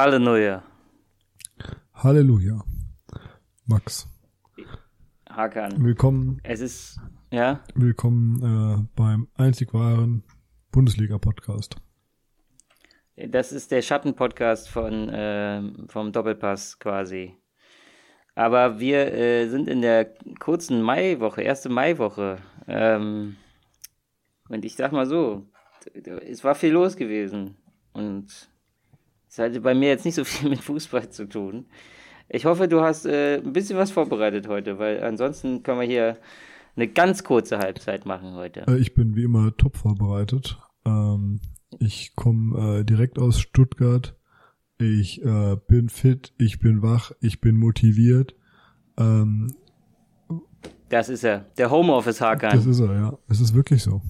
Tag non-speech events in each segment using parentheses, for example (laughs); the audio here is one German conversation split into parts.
Halleluja. Halleluja. Max. Hakan. Willkommen. Es ist, ja? Willkommen äh, beim einzig wahren Bundesliga-Podcast. Das ist der Schattenpodcast von, äh, vom Doppelpass quasi. Aber wir äh, sind in der kurzen Maiwoche, erste Maiwoche. Ähm, und ich sag mal so, es war viel los gewesen. Und es hatte bei mir jetzt nicht so viel (laughs) mit Fußball zu tun. Ich hoffe, du hast äh, ein bisschen was vorbereitet heute, weil ansonsten können wir hier eine ganz kurze Halbzeit machen heute. Äh, ich bin wie immer top vorbereitet. Ähm, ich komme äh, direkt aus Stuttgart. Ich äh, bin fit, ich bin wach, ich bin motiviert. Ähm, das ist er, der Homeoffice-Hakan. Das ist er, ja. Es ist wirklich so.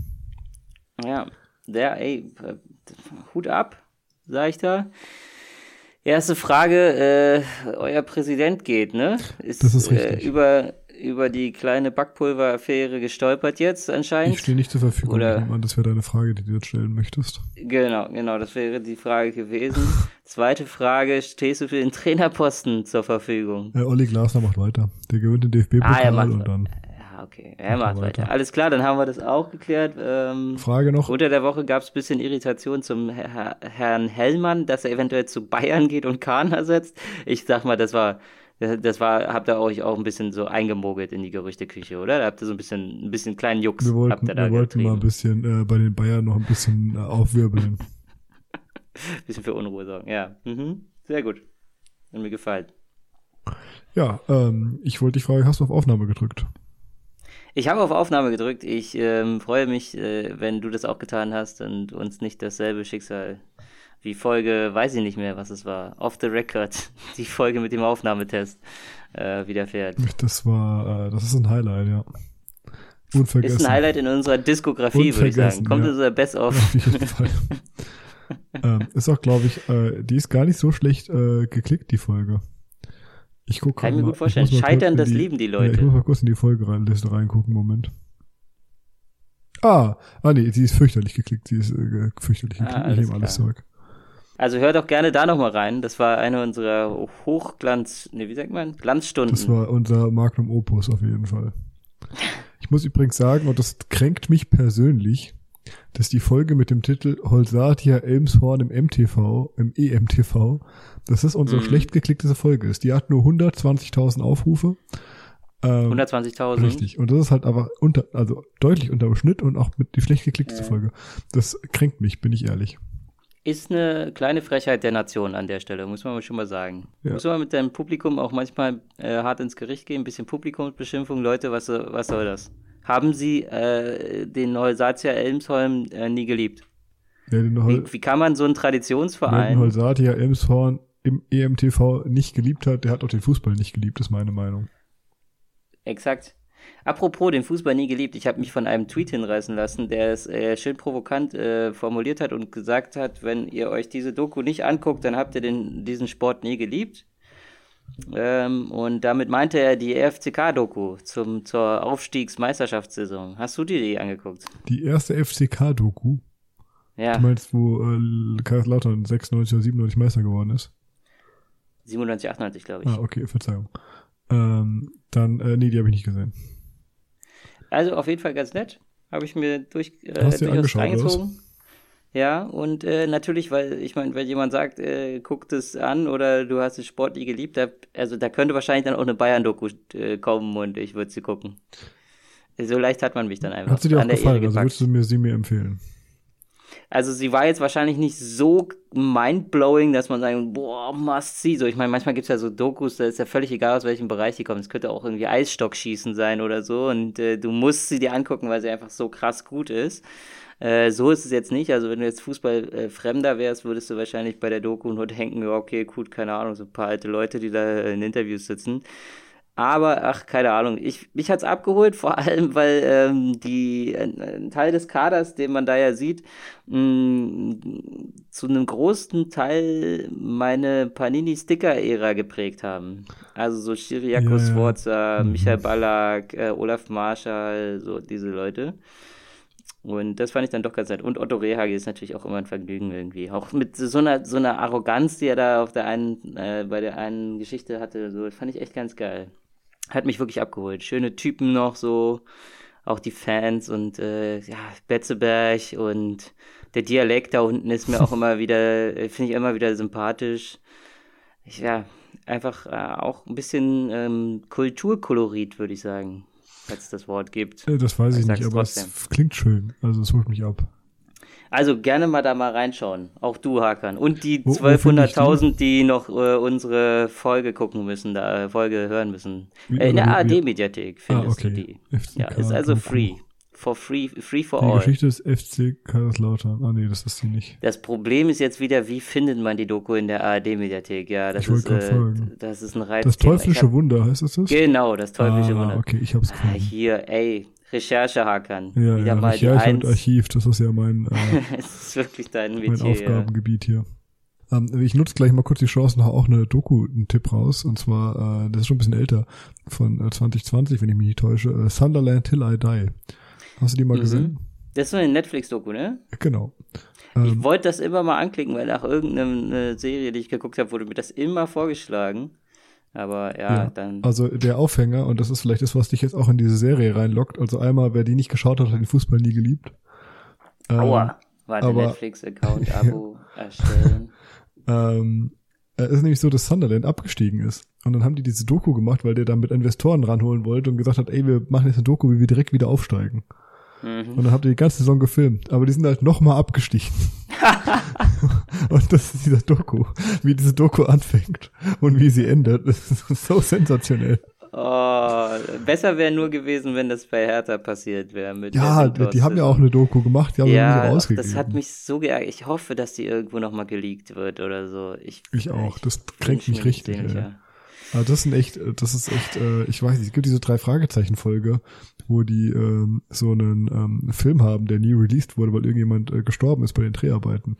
Ja, der, ey, äh, Hut ab, sag ich da. Erste Frage, äh, euer Präsident geht, ne? Ist, das ist richtig. Äh, über, über die kleine Backpulveraffäre gestolpert jetzt anscheinend. Ich stehe nicht zur Verfügung. Oder, Mann, das wäre deine Frage, die du jetzt stellen möchtest. Genau, genau, das wäre die Frage gewesen. (laughs) Zweite Frage, stehst du für den Trainerposten zur Verfügung? Äh, Olli Glasner macht weiter. Der gewinnt den DFB-Pokal ah, und dann okay. Er macht weiter. weiter. Alles klar, dann haben wir das auch geklärt. Ähm, Frage noch. Unter der Woche gab es ein bisschen Irritation zum Herr, Herrn Hellmann, dass er eventuell zu Bayern geht und Kahn ersetzt. Ich sag mal, das war, das war, habt ihr euch auch ein bisschen so eingemogelt in die Gerüchteküche, oder? Da habt ihr so ein bisschen, ein bisschen kleinen Jux. Wir wollten, wir wollten mal ein bisschen äh, bei den Bayern noch ein bisschen äh, aufwirbeln. (laughs) bisschen für Unruhe sorgen, ja. Mhm. Sehr gut. Hat mir gefallen. Ja, ähm, ich wollte dich fragen, hast du auf Aufnahme gedrückt? Ich habe auf Aufnahme gedrückt. Ich ähm, freue mich, äh, wenn du das auch getan hast und uns nicht dasselbe Schicksal wie Folge, weiß ich nicht mehr, was es war, off the record, (laughs) die Folge mit dem Aufnahmetest äh, widerfährt. Das war, äh, das ist ein Highlight, ja. Unvergessen. Ist ein Highlight in unserer Diskografie, würde ich sagen. Kommt ja. unser Best of. Auf jeden Fall. (laughs) ähm, ist auch, glaube ich, äh, die ist gar nicht so schlecht äh, geklickt, die Folge. Ich gucke Kann ich mir gut vorstellen. Scheitern, das die, lieben die Leute. Ja, ich muss mal kurz in die Folgeliste reingucken, Moment. Ah, ah nee, sie ist fürchterlich geklickt. Sie ist äh, fürchterlich ah, geklickt. Ah, ich nehme alles zurück. Also hör doch gerne da nochmal rein. Das war eine unserer Hochglanz, nee, wie sagt man? Glanzstunden. Das war unser Magnum Opus auf jeden Fall. Ich muss übrigens sagen, und das kränkt mich persönlich, dass die Folge mit dem Titel Holsatia Elmshorn im MTV, im EMTV, dass das unsere mhm. schlecht geklickteste Folge ist. Die hat nur 120.000 Aufrufe. Ähm, 120.000. Richtig. Und das ist halt aber unter, also deutlich unter dem Schnitt und auch mit die schlecht geklickteste ja. Folge. Das kränkt mich, bin ich ehrlich. Ist eine kleine Frechheit der Nation an der Stelle, muss man schon mal sagen. Ja. Muss man mit deinem Publikum auch manchmal äh, hart ins Gericht gehen, ein bisschen Publikumsbeschimpfung. Leute, was, was soll das? Haben sie äh, den Holsatia Elmsholm äh, nie geliebt. Ja, wie, wie, kann man so einen Traditionsverein. Den Holsatia Elmshorn im EMTV nicht geliebt hat, der hat auch den Fußball nicht geliebt, ist meine Meinung. Exakt. Apropos den Fußball nie geliebt, ich habe mich von einem Tweet hinreißen lassen, der es äh, schön provokant äh, formuliert hat und gesagt hat, wenn ihr euch diese Doku nicht anguckt, dann habt ihr den, diesen Sport nie geliebt. Ähm, und damit meinte er die FCK-Doku zur Aufstiegsmeisterschaftssaison. Hast du dir die angeguckt? Die erste FCK-Doku? Ja. Du meinst, wo äh, Kaiserslautern 96 oder 97 Meister geworden ist? 97, 98, glaube ich. Ah, okay, Verzeihung. Ähm, dann, äh, nee, die habe ich nicht gesehen. Also auf jeden Fall ganz nett. Habe ich mir durch, äh, Hast durchaus reingezogen. Ja, und äh, natürlich, weil ich meine, wenn jemand sagt, äh, guckt es an oder du hast den Sport nie geliebt, da, also da könnte wahrscheinlich dann auch eine Bayern-Doku äh, kommen und ich würde sie gucken. So leicht hat man mich dann einfach. Hat sie dir auch gefallen? Also würdest du mir sie mir empfehlen? Also sie war jetzt wahrscheinlich nicht so mindblowing, dass man sagen, boah, must see. So, ich meine, manchmal gibt es ja so Dokus, da ist ja völlig egal, aus welchem Bereich die kommen. Es könnte auch irgendwie Eisstockschießen sein oder so. Und äh, du musst sie dir angucken, weil sie einfach so krass gut ist. Äh, so ist es jetzt nicht. Also wenn du jetzt Fußballfremder äh, wärst, würdest du wahrscheinlich bei der Doku nur denken, okay, gut, keine Ahnung, so ein paar alte Leute, die da in Interviews sitzen. Aber, ach, keine Ahnung. Ich, mich hat's abgeholt, (laughs) vor allem, weil ähm, die, ein, Teil des Kaders, den man da ja sieht, mh, mm, zu einem großen Teil meine Panini-Sticker-Ära geprägt haben. Also so Chiriakos ja, Sforza, ja. Mhm. Michael Ballack, äh, Olaf Marschall, so diese Leute. Und das fand ich dann doch ganz nett. Und Otto Rehage ist natürlich auch immer ein Vergnügen irgendwie. Auch mit so einer, so einer Arroganz, die er da auf der einen, äh, bei der einen Geschichte hatte, so, fand ich echt ganz geil. Hat mich wirklich abgeholt. Schöne Typen noch, so, auch die Fans und, äh, ja, Betzeberg und der Dialekt da unten ist mir auch (laughs) immer wieder, äh, finde ich immer wieder sympathisch. Ich, ja, einfach äh, auch ein bisschen ähm, Kulturkolorit, würde ich sagen falls es das Wort gibt. Äh, das weiß ich, ich nicht, aber trotzdem. es klingt schön. Also es holt mich ab. Also gerne mal da mal reinschauen. Auch du, Hakan. Und die 1200.000, die noch äh, unsere Folge gucken müssen, da Folge hören müssen. Äh, in der ARD-Mediathek findest ah, okay. du die. FCK ja, ist also free for free, free for die all. Die Geschichte ist FC Kaiserslautern. Ah nee, das ist sie nicht. Das Problem ist jetzt wieder, wie findet man die Doku in der ARD-Mediathek? Ja, das ich ist, äh, fragen. das ist ein Reiz. Das teuflische hab, Wunder heißt das? Genau, das teuflische ah, Wunder. okay, ich hab's gefunden. Ah, hier, ey, Recherchehackern. Ja, wieder ja, mal Recherche und Archiv, das ist ja mein, äh, (laughs) das ist wirklich dein Metier, mein Aufgabengebiet ja. hier. Ähm, ich nutze gleich mal kurz die Chance, noch auch eine Doku, einen Tipp raus. Und zwar, äh, das ist schon ein bisschen älter, von äh, 2020, wenn ich mich nicht täusche. Äh, Sunderland Till I Die. Hast du die mal mhm. gesehen? Das ist so eine Netflix-Doku, ne? Genau. Ich ähm, wollte das immer mal anklicken, weil nach irgendeiner Serie, die ich geguckt habe, wurde mir das immer vorgeschlagen. Aber ja, ja, dann. Also der Aufhänger, und das ist vielleicht das, was dich jetzt auch in diese Serie reinlockt. Also einmal, wer die nicht geschaut hat, hat den Fußball nie geliebt. Aua, ähm, war der Netflix-Account-Abo (laughs) erstellen. ähm, es ist nämlich so, dass Sunderland abgestiegen ist. Und dann haben die diese Doku gemacht, weil der da mit Investoren ranholen wollte und gesagt hat, ey, wir machen jetzt eine Doku, wie wir direkt wieder aufsteigen. Mhm. Und dann habt ihr die ganze Saison gefilmt. Aber die sind halt nochmal abgestiegen. (laughs) und das ist dieser Doku. Wie diese Doku anfängt und wie sie endet. Das ist so sensationell. Oh, besser wäre nur gewesen, wenn das bei Hertha passiert wäre. ja, die, die haben ja auch eine Doku gemacht, die haben ja nie rausgegeben. Das hat mich so geärgert. Ich hoffe, dass die irgendwo nochmal geleakt wird oder so. Ich, ich auch, das kränkt mich richtig. Aber das sind echt, das ist echt, äh, ich weiß nicht, es gibt diese drei Fragezeichen-Folge, wo die ähm, so einen ähm, Film haben, der nie released wurde, weil irgendjemand äh, gestorben ist bei den Dreharbeiten.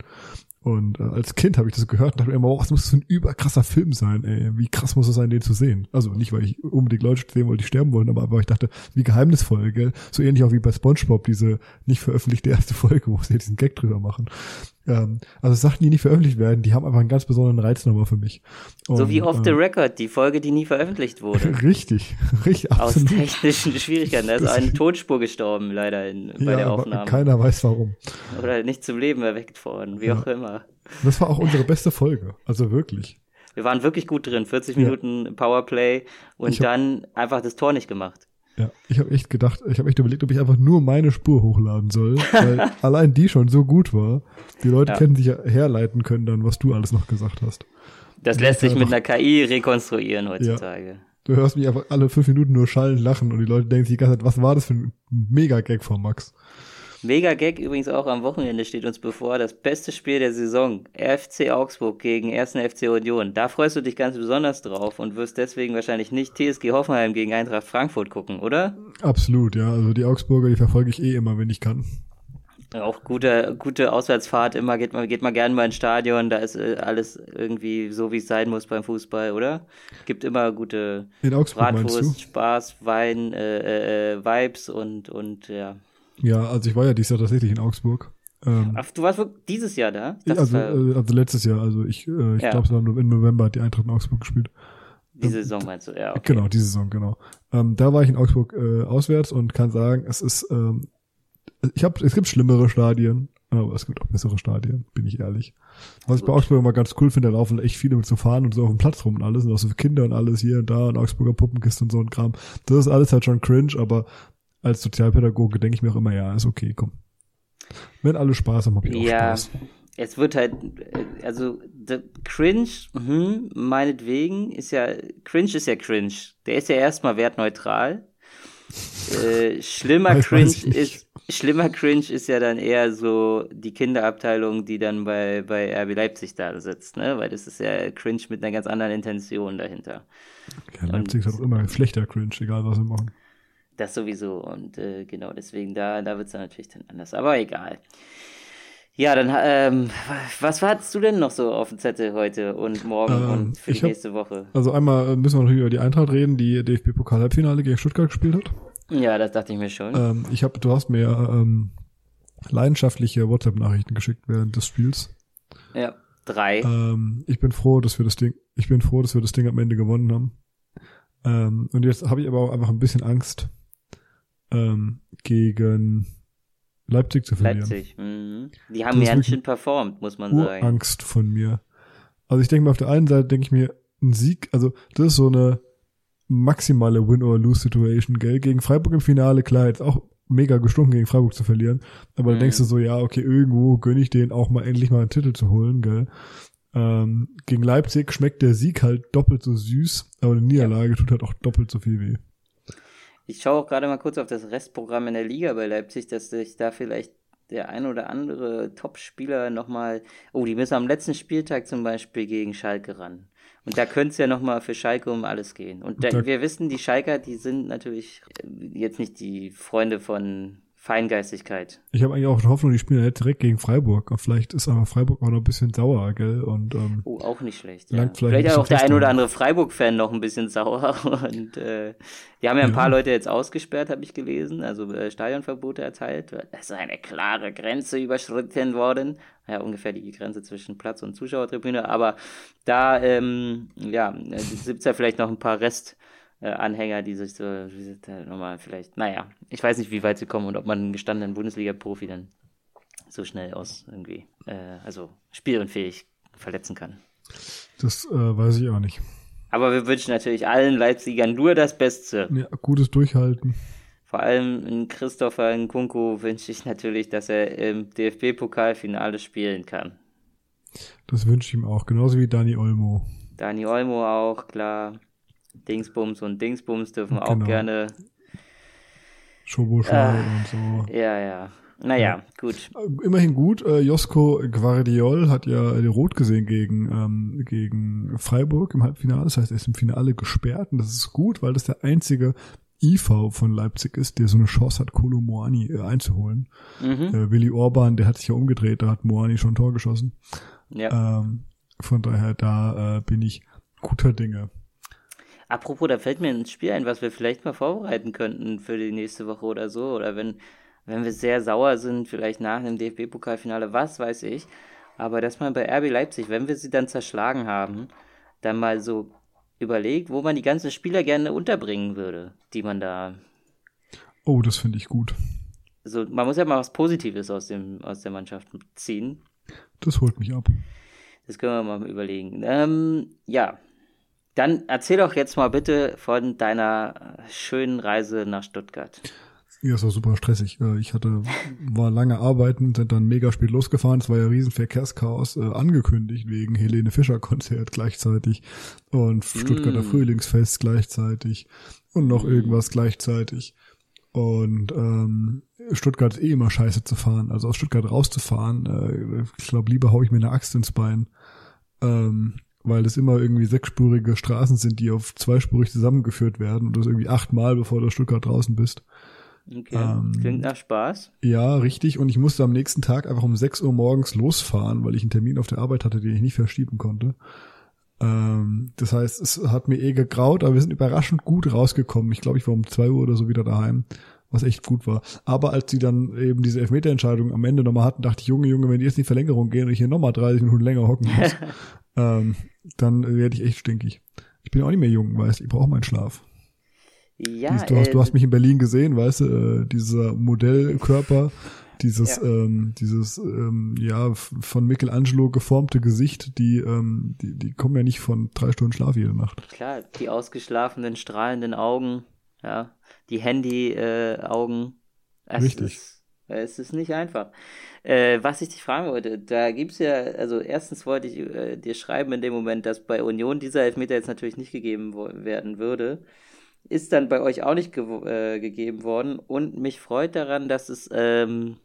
Und äh, als Kind habe ich das gehört und dachte mir immer, oh, das muss so ein überkrasser Film sein, ey. Wie krass muss es sein, den zu sehen? Also nicht, weil ich unbedingt Leute sehen wollte, die sterben wollen, aber weil ich dachte, wie geheimnisvoll, gell? So ähnlich auch wie bei SpongeBob, diese nicht veröffentlichte erste Folge, wo sie diesen Gag drüber machen. Ähm, also Sachen, die nicht veröffentlicht werden, die haben einfach einen ganz besonderen Reiz nochmal für mich. Und, so wie Off äh, the Record, die Folge, die nie veröffentlicht wurde. (laughs) Richtig, (laughs) richtig, absolut. Aus technischen Schwierigkeiten. Da ist eine Tonspur gestorben, leider, in, bei ja, der Aufnahme. keiner weiß warum. Oder nicht zum Leben erweckt worden, wie ja. auch immer. Das war auch unsere beste Folge, also wirklich. Wir waren wirklich gut drin, 40 ja. Minuten Powerplay und hab, dann einfach das Tor nicht gemacht. Ja, ich habe echt gedacht, ich habe echt überlegt, ob ich einfach nur meine Spur hochladen soll, weil (laughs) allein die schon so gut war. Die Leute ja. kennen sich ja herleiten können dann, was du alles noch gesagt hast. Das lässt sich mit einer KI rekonstruieren heutzutage. Ja. Du hörst mich einfach alle fünf Minuten nur schallen lachen und die Leute denken sich die ganze Zeit, was war das für ein Mega-Gag von Max? Mega Gag übrigens auch am Wochenende steht uns bevor. Das beste Spiel der Saison. RFC Augsburg gegen 1. FC Union. Da freust du dich ganz besonders drauf und wirst deswegen wahrscheinlich nicht TSG Hoffenheim gegen Eintracht Frankfurt gucken, oder? Absolut, ja. Also die Augsburger, die verfolge ich eh immer, wenn ich kann. Auch gute, gute Auswärtsfahrt, immer geht man, geht man gerne mal ins Stadion, da ist äh, alles irgendwie so, wie es sein muss beim Fußball, oder? Gibt immer gute Bratwurst, Spaß, Wein, äh, äh, äh, Vibes und, und ja. Ja, also ich war ja dieses Jahr tatsächlich in Augsburg. Ähm, Ach, du warst dieses Jahr da? Das also, äh, also letztes Jahr, also ich, äh, ich ja. glaube, es war im November hat die Eintracht in Augsburg gespielt. Diese ähm, Saison meinst du, ja. Okay. Genau, diese Saison, genau. Ähm, da war ich in Augsburg äh, auswärts und kann sagen, es ist, ähm, ich habe, es gibt schlimmere Stadien, aber es gibt auch bessere Stadien, bin ich ehrlich. Was ich bei Augsburg immer ganz cool finde, da laufen echt viele mit so Fahren und so auf dem Platz rum und alles, und auch so für Kinder und alles hier und da und Augsburger Puppenkiste und so ein Kram. Das ist alles halt schon cringe, aber als Sozialpädagoge denke ich mir auch immer, ja, ist okay, komm. Wenn alle Spaß haben, hab ich auch ja, Spaß. Es wird halt, äh, also cringe, hm, meinetwegen, ist ja, cringe ist ja cringe. Der ist ja erstmal wertneutral. (laughs) äh, schlimmer ich cringe ist, schlimmer cringe ist ja dann eher so die Kinderabteilung, die dann bei, bei RB Leipzig da sitzt, ne? Weil das ist ja cringe mit einer ganz anderen Intention dahinter. Ja, Leipzig Und, hat auch immer schlechter cringe, egal was sie machen. Das sowieso. Und äh, genau, deswegen da, da wird es dann natürlich dann anders. Aber egal. Ja, dann, ähm, was hattest du denn noch so auf dem Zettel heute und morgen ähm, und für die hab, nächste Woche? Also einmal äh, müssen wir natürlich über die Eintracht reden, die DFB-Pokal-Halbfinale gegen Stuttgart gespielt hat. Ja, das dachte ich mir schon. Ähm, ich habe, du hast mir ähm, leidenschaftliche WhatsApp-Nachrichten geschickt während des Spiels. Ja, drei. Ähm, ich bin froh, dass wir das Ding, ich bin froh, dass wir das Ding am Ende gewonnen haben. Ähm, und jetzt habe ich aber auch einfach ein bisschen Angst, ähm, gegen Leipzig zu verlieren. Leipzig, mhm. Die haben ganz schön performt, muss man sagen. Angst von mir. Also ich denke mir auf der einen Seite, denke ich mir, ein Sieg, also das ist so eine maximale Win-or-Lose-Situation, gell? Gegen Freiburg im Finale, klar, jetzt auch mega gestunken gegen Freiburg zu verlieren. Aber mhm. dann denkst du so, ja, okay, irgendwo gönne ich denen auch mal endlich mal einen Titel zu holen, gell? Ähm, gegen Leipzig schmeckt der Sieg halt doppelt so süß, aber eine Niederlage ja. tut halt auch doppelt so viel weh. Ich schaue auch gerade mal kurz auf das Restprogramm in der Liga bei Leipzig, dass sich da vielleicht der ein oder andere Top-Spieler nochmal. Oh, die müssen am letzten Spieltag zum Beispiel gegen Schalke ran. Und da könnte es ja nochmal für Schalke um alles gehen. Und da, wir wissen, die Schalker, die sind natürlich jetzt nicht die Freunde von Feingeistigkeit. Ich habe eigentlich auch Hoffnung, die spielen jetzt direkt gegen Freiburg. Und vielleicht ist aber Freiburg auch noch ein bisschen sauer, gell? Und, ähm, oh, auch nicht schlecht. Ja. Vielleicht, vielleicht auch der ein oder andere Freiburg-Fan noch ein bisschen sauer. (laughs) Und äh, die haben ja ein ja. paar Leute jetzt ausgesperrt, habe ich gelesen, also äh, Stadionverbote erteilt. Es ist eine klare Grenze überschritten worden. Ja, ungefähr die Grenze zwischen Platz und Zuschauertribüne. Aber da, ähm, ja, gibt es ja vielleicht noch ein paar Rest äh, Anhänger, die sich so, nochmal vielleicht, naja, ich weiß nicht, wie weit sie kommen und ob man einen gestandenen Bundesliga-Profi dann so schnell aus irgendwie, äh, also spielunfähig verletzen kann. Das äh, weiß ich auch nicht. Aber wir wünschen natürlich allen Leipzigern nur das Beste. Ja, gutes Durchhalten. Vor allem in Christopher Nkunku wünsche ich natürlich, dass er im DFB-Pokalfinale spielen kann. Das wünsche ich ihm auch, genauso wie Dani Olmo. Dani Olmo auch, klar. Dingsbums und Dingsbums dürfen genau. auch gerne. Schoboschal äh, und so. Ja, ja. Naja, gut. Immerhin gut. Äh, Josko Guardiol hat ja Rot gesehen gegen, ähm, gegen Freiburg im Halbfinale. Das heißt, er ist im Finale gesperrt und das ist gut, weil das der einzige IV von Leipzig ist, der so eine Chance hat, Kolo Moani äh, einzuholen. Mhm. Äh, Willi Orban, der hat sich ja umgedreht, da hat Moani schon ein Tor geschossen. Ja. Ähm, von daher, da äh, bin ich guter Dinge. Apropos, da fällt mir ein Spiel ein, was wir vielleicht mal vorbereiten könnten für die nächste Woche oder so. Oder wenn, wenn wir sehr sauer sind, vielleicht nach einem DFB-Pokalfinale, was weiß ich. Aber dass man bei RB Leipzig, wenn wir sie dann zerschlagen haben, dann mal so überlegt, wo man die ganzen Spieler gerne unterbringen würde, die man da. Oh, das finde ich gut. So, man muss ja mal was Positives aus, dem, aus der Mannschaft ziehen. Das holt mich ab. Das können wir mal überlegen. Ähm, ja, dann erzähl doch jetzt mal bitte von deiner schönen Reise nach Stuttgart. Ja, es war super stressig. Äh, ich hatte, war lange arbeiten, sind dann mega spät losgefahren. Es war ja riesen Verkehrschaos äh, angekündigt wegen Helene Fischer Konzert gleichzeitig und Stuttgarter mm. Frühlingsfest gleichzeitig und noch mm. irgendwas gleichzeitig. Und ähm, Stuttgart ist eh immer scheiße zu fahren. Also aus Stuttgart rauszufahren, äh, ich glaube, lieber hau ich mir eine Axt ins Bein. Ähm, weil es immer irgendwie sechsspurige Straßen sind, die auf zweispurig zusammengeführt werden und das irgendwie achtmal, bevor du Stuttgart draußen bist. Okay, ähm, klingt nach Spaß. Ja, richtig. Und ich musste am nächsten Tag einfach um 6 Uhr morgens losfahren, weil ich einen Termin auf der Arbeit hatte, den ich nicht verschieben konnte. Ähm, das heißt, es hat mir eh gegraut, aber wir sind überraschend gut rausgekommen. Ich glaube, ich war um 2 Uhr oder so wieder daheim, was echt gut war. Aber als sie dann eben diese Elfmeterentscheidung am Ende nochmal hatten, dachte ich, Junge, Junge, wenn die jetzt in die Verlängerung gehen und ich hier nochmal 30 Minuten länger hocken muss, (laughs) ähm, dann werde ich echt stinkig. Ich bin auch nicht mehr jung, weißt du, ich brauche meinen Schlaf. Ja, Dies, du, hast, äh, du hast mich in Berlin gesehen, weißt du, äh, dieser Modellkörper, dieses, ja. ähm, dieses, ähm, ja, von Michelangelo geformte Gesicht, die, ähm, die, die kommen ja nicht von drei Stunden Schlaf jede Nacht. Klar, die ausgeschlafenen, strahlenden Augen, ja, die Handy-Augen. Äh, Richtig. Ist, es ist nicht einfach. Äh, was ich dich fragen wollte, da gibt es ja, also erstens wollte ich äh, dir schreiben in dem Moment, dass bei Union dieser Elfmeter jetzt natürlich nicht gegeben werden würde. Ist dann bei euch auch nicht ge äh, gegeben worden. Und mich freut daran, dass es ähm,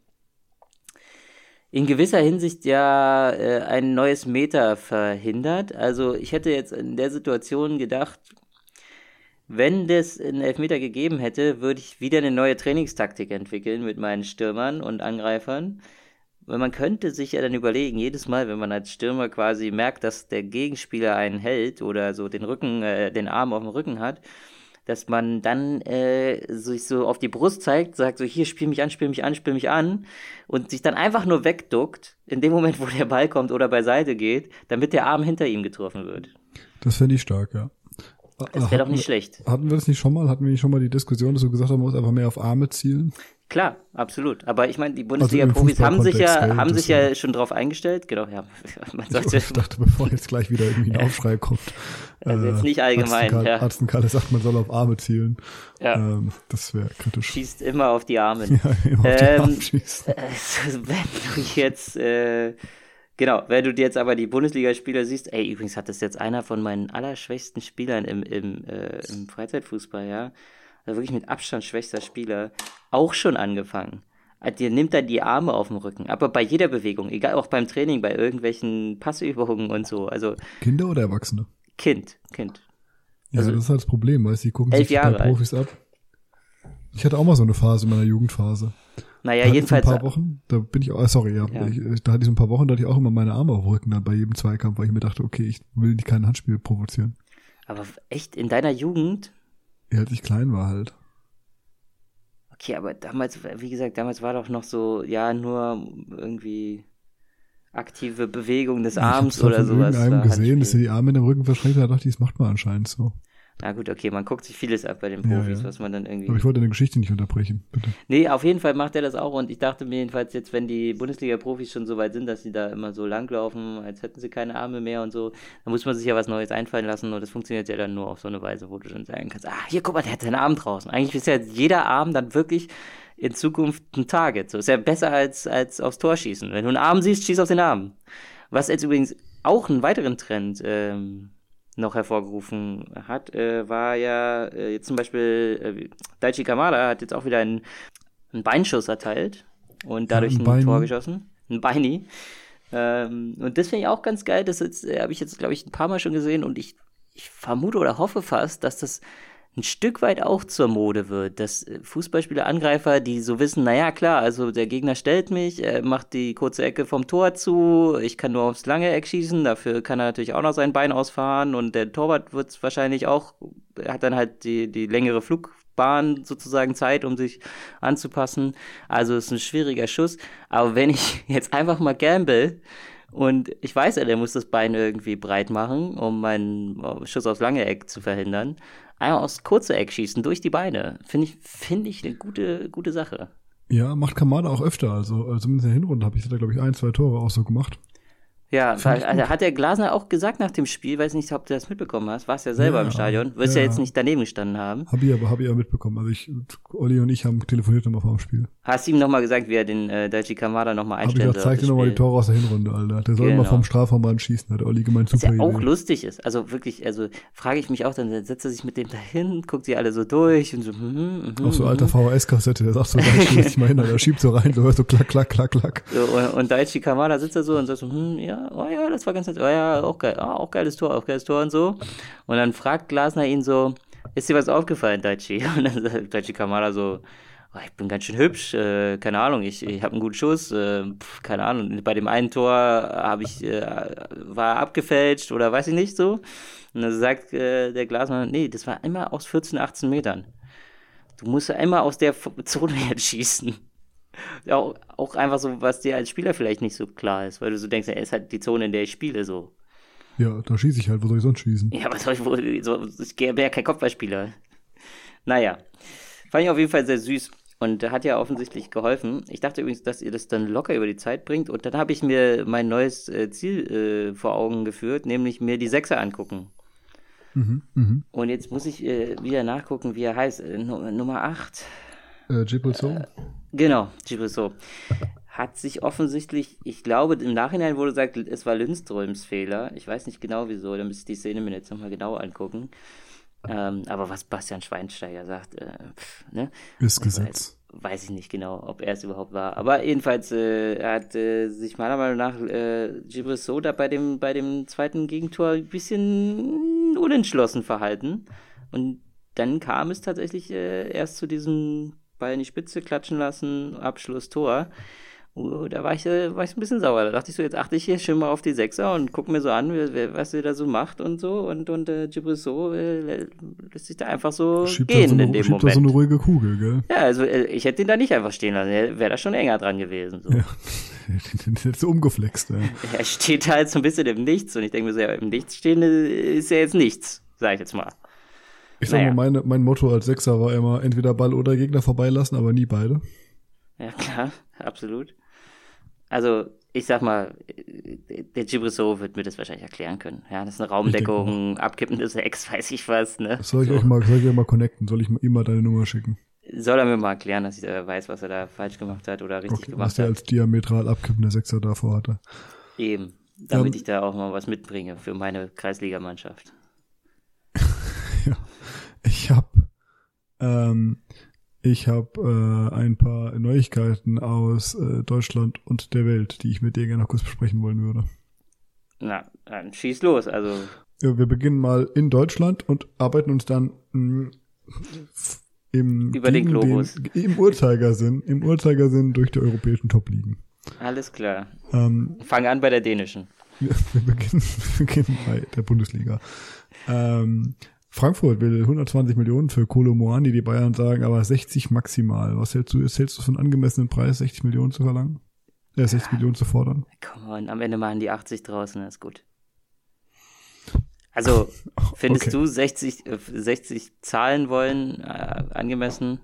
in gewisser Hinsicht ja äh, ein neues Meter verhindert. Also ich hätte jetzt in der Situation gedacht, wenn das einen Elfmeter gegeben hätte, würde ich wieder eine neue Trainingstaktik entwickeln mit meinen Stürmern und Angreifern. Weil man könnte sich ja dann überlegen, jedes Mal, wenn man als Stürmer quasi merkt, dass der Gegenspieler einen hält oder so den Rücken, äh, den Arm auf dem Rücken hat, dass man dann äh, sich so auf die Brust zeigt, sagt so, hier, spiel mich an, spiel mich an, spiel mich an und sich dann einfach nur wegduckt, in dem Moment, (laughs) wo der Ball kommt oder beiseite geht, damit der Arm hinter ihm getroffen wird. Das fände ich stark, ja. Das wäre doch nicht schlecht. Hatten wir das nicht schon mal? Hatten wir nicht schon mal die Diskussion, dass du gesagt hast, man muss einfach mehr auf Arme zielen? Klar, absolut. Aber ich meine, die Bundesliga-Profis also haben sich ja, haben sich ja schon drauf eingestellt. Genau, ja. (laughs) Man sollte ich dachte, bevor jetzt gleich wieder irgendwie ein Aufschrei kommt. (laughs) Also jetzt nicht allgemein. Arzt ja. Arzenkalle sagt, man soll auf Arme zielen. Ja. Ähm, das wäre kritisch. Schießt immer auf die Arme. (laughs) Ja, immer auf die Ähm, Arme schießen. Äh, wenn du jetzt, äh, genau, wenn du dir jetzt aber die Bundesligaspieler siehst, ey, übrigens hat das jetzt einer von meinen allerschwächsten Spielern im, im, äh, im Freizeitfußball, ja, also wirklich mit Abstand schwächster Spieler, auch schon angefangen. Äh, Der nimmt dann die Arme auf dem Rücken, aber bei jeder Bewegung, egal auch beim Training, bei irgendwelchen Passübungen und so, also Kinder oder Erwachsene? Kind, Kind. Ja, Also- das ist halt das Problem, weißt du, die gucken Elf sich bei Jahre alt. Profis ab. Ich hatte auch mal so eine Phase in meiner Jugendphase. Naja, Da hatte ich jedenfalls. So ein paar Wochen, da bin ich auch, äh, sorry, ja, Ja. Ich, da hatte ich so ein paar Wochen, da hatte ich auch immer meine Arme auf dem Rücken dann bei jedem Zweikampf, weil ich mir dachte, okay, ich will nicht kein Handspiel provozieren. Aber echt, in deiner Jugend? Ja, als ich klein war halt. Okay, aber damals, wie gesagt, damals war doch noch so, ja, nur irgendwie aktive Bewegung des ich hab's Arms dann oder sowas. irgendeinem da gesehen, dass er die Arme in dem Rücken verschränkt hat, dachte ich, das macht man anscheinend so. Na gut, okay, man guckt sich vieles ab bei den Ja, Profis, ja. was man dann irgendwie. Aber ich wollte deine Geschichte nicht unterbrechen, bitte. Nee, auf jeden Fall macht er das auch und ich dachte mir jedenfalls jetzt, wenn die Bundesliga-Profis schon so weit sind, dass sie da immer so langlaufen, als hätten sie keine Arme mehr und so, dann muss man sich ja was Neues einfallen lassen und das funktioniert ja dann nur auf so eine Weise, wo du dann sagen kannst, ah, hier, guck mal, der hat seinen Arm draußen. Eigentlich ist ja jeder Arm dann wirklich in Zukunft ein Target. So ist ja besser als, als aufs Tor schießen. Wenn du einen Arm siehst, schieß auf den Arm. Was jetzt übrigens auch einen weiteren Trend ähm, noch hervorgerufen hat, äh, war ja äh, jetzt zum Beispiel äh, Daichi Kamada hat jetzt auch wieder einen, einen Beinschuss erteilt und dadurch ein ein, Beini. Tor geschossen. Ein Beini. Ähm, und das finde ich auch ganz geil. Das jetzt, äh, habe ich jetzt, glaube ich, ein paar Mal schon gesehen und ich, ich vermute oder hoffe fast, dass das ein Stück weit auch zur Mode wird, dass äh, Fußballspieler, Angreifer, die so wissen, naja, klar, also der Gegner stellt mich, er macht die kurze Ecke vom Tor zu, ich kann nur aufs lange Eck schießen, dafür kann er natürlich auch noch sein Bein ausfahren und der Torwart wird wahrscheinlich auch, hat dann halt die, die längere Flugbahn sozusagen Zeit, um sich anzupassen. Also es ist ein schwieriger Schuss, aber wenn ich (laughs) jetzt einfach mal gamble, und ich weiß ja, der muss das Bein irgendwie breit machen, um meinen Schuss aufs lange Eck zu verhindern. Einmal aufs kurze Eck schießen, durch die Beine. Finde ich, finde ich eine gute, gute Sache. Ja, macht Kamada auch öfter, also, also zumindest in der Hinrunde habe ich da, glaube ich, ein, zwei Tore auch so gemacht. Ja, (laughs) ich also hat der Glasner auch gesagt nach dem Spiel, weiß nicht, ob du das mitbekommen hast, warst ja selber Ja, im Stadion, wirst ja, ja. jetzt nicht daneben gestanden haben. Habe ich aber, habe ich aber mitbekommen. Also ich, Olli und ich haben telefoniert nochmal vor dem Spiel. Hast ihm nochmal gesagt, wie er den äh, Daichi Kamada nochmal Habe ich einstellen gesagt, zeig dir nochmal die Tore aus der Hinrunde, Alter. Der soll Genau. mal vom Strafraumrand schießen, hat Olli gemeint, Was super ja auch Idee. lustig ist. Also wirklich, also frage ich mich auch, dann setzt er sich mit dem dahin, guckt sie alle so durch und so, mhm, mhm, Auch so alter VHS-Kassette, der sagt so, dich mal hin, der schiebt so rein, so hörst du klack, klack, klack, klack. So, und, und Daichi Kamada sitzt da so und sagt so, hm, ja, oh ja, das war ganz nett, oh ja, auch geil, ah, auch geiles Tor, auch geiles Tor und so. Und dann fragt Glasner ihn so, ist dir was aufgefallen, Daichi? (laughs) Und dann sagt Daichi Kamada so, oh, ich bin ganz schön hübsch, äh, keine Ahnung, ich, ich habe einen guten Schuss, äh, pf, keine Ahnung, bei dem einen Tor habe ich, äh, war abgefälscht oder weiß ich nicht so. Und dann sagt äh, der Glasner, nee, das war immer aus 14, 18 Metern. Du musst ja immer aus der Zone (laughs) jetzt schießen. Ja, Auch, einfach so, was dir als Spieler vielleicht nicht so klar ist, weil du so denkst, ja, ist halt die Zone, in der ich spiele, so. Ja, da schieße ich halt, wo soll ich sonst schießen? Ja, (laughs) was soll ich wohl, so, ich bin ja kein Kopfballspieler. Naja, fand ich auf jeden Fall sehr süß und hat ja offensichtlich geholfen. Ich dachte übrigens, dass ihr das dann locker über die Zeit bringt und dann habe ich mir mein neues äh, Ziel äh, vor Augen geführt, nämlich mir die Sechser angucken. Mhm, mhm. Und jetzt muss ich äh, wieder nachgucken, wie er heißt. Äh, Nu- Nummer 8. Äh, Jibble so? Genau, Gibuso. Hat sich offensichtlich, ich glaube, im Nachhinein wurde gesagt, es war Lindströms Fehler. Ich weiß nicht genau wieso, da müsste ich die Szene mir jetzt nochmal genau angucken. Ähm, aber was Bastian Schweinsteiger sagt, äh, pff, ne? Ist Gesetz. Weiß, ich nicht genau, ob er es überhaupt war. Aber jedenfalls, äh, hat äh, sich meiner Meinung nach äh, Gibuso da bei dem, bei dem zweiten Gegentor ein bisschen unentschlossen verhalten. Und dann kam es tatsächlich äh, erst zu diesem Ball in die Spitze klatschen lassen, Abschluss Tor. Uh, da war ich, äh, war ich ein bisschen sauer. Da dachte ich so, jetzt achte ich hier schön mal auf die Sechser und gucke mir so an, was er da so macht und so. Und, und äh, Gibrisso äh, lässt sich da einfach so schiebt gehen so eine, in dem Moment. Da so eine ruhige Kugel, gell? Ja, also äh, ich hätte ihn da nicht einfach stehen lassen. Er wäre da schon enger dran gewesen. So. Ja, (laughs) du umgeflext. Ja. (laughs) Er steht halt so ein bisschen im Nichts und ich denke mir so, ja, im Nichts stehen ist ja jetzt nichts, sag ich jetzt mal. Ich sag naja. mal, meine, mein Motto als Sechser war immer entweder Ball oder Gegner vorbeilassen, aber nie beide. Ja, klar, (laughs) absolut. Also, ich sag mal, der Gibrisso wird mir das wahrscheinlich erklären können. Ja, das ist eine Raumdeckung, abkippendes Ex, (laughs) weiß ich was, ne? Soll ich so. euch mal, soll ich euch mal connecten? Soll ich ihm mal deine Nummer schicken? Soll er mir mal erklären, dass ich da weiß, was er da falsch gemacht hat oder richtig okay, gemacht was hat. Was er als diametral abkippende Sechser davor hatte. Eben, damit um, ich da auch mal was mitbringe für meine Kreisligamannschaft. (laughs) ja, ich hab, ähm, ich habe äh, ein paar Neuigkeiten aus äh, Deutschland und der Welt, die ich mit dir gerne noch kurz besprechen wollen würde. Na, dann schieß los. Also ja, wir beginnen mal in Deutschland und arbeiten uns dann mh, mm, im, Über den Globus. Den, im Uhrzeigersinn, im Uhrzeigersinn durch die europäischen Top-Ligen. Alles klar. Ähm, Fang an bei der dänischen. Wir, (laughs) wir, beginnen, wir beginnen bei der Bundesliga. Ähm, Frankfurt will 120 Millionen für Kolo Moani, die Bayern sagen, aber 60 maximal. Was hältst du, hältst du für einen angemessenen Preis, 60 Millionen zu verlangen? Äh, 60 Millionen zu fordern? Komm on, am Ende machen die 80 draußen, das ist gut. Also, (laughs) findest okay. du 60, 60 äh, zahlen wollen äh, angemessen?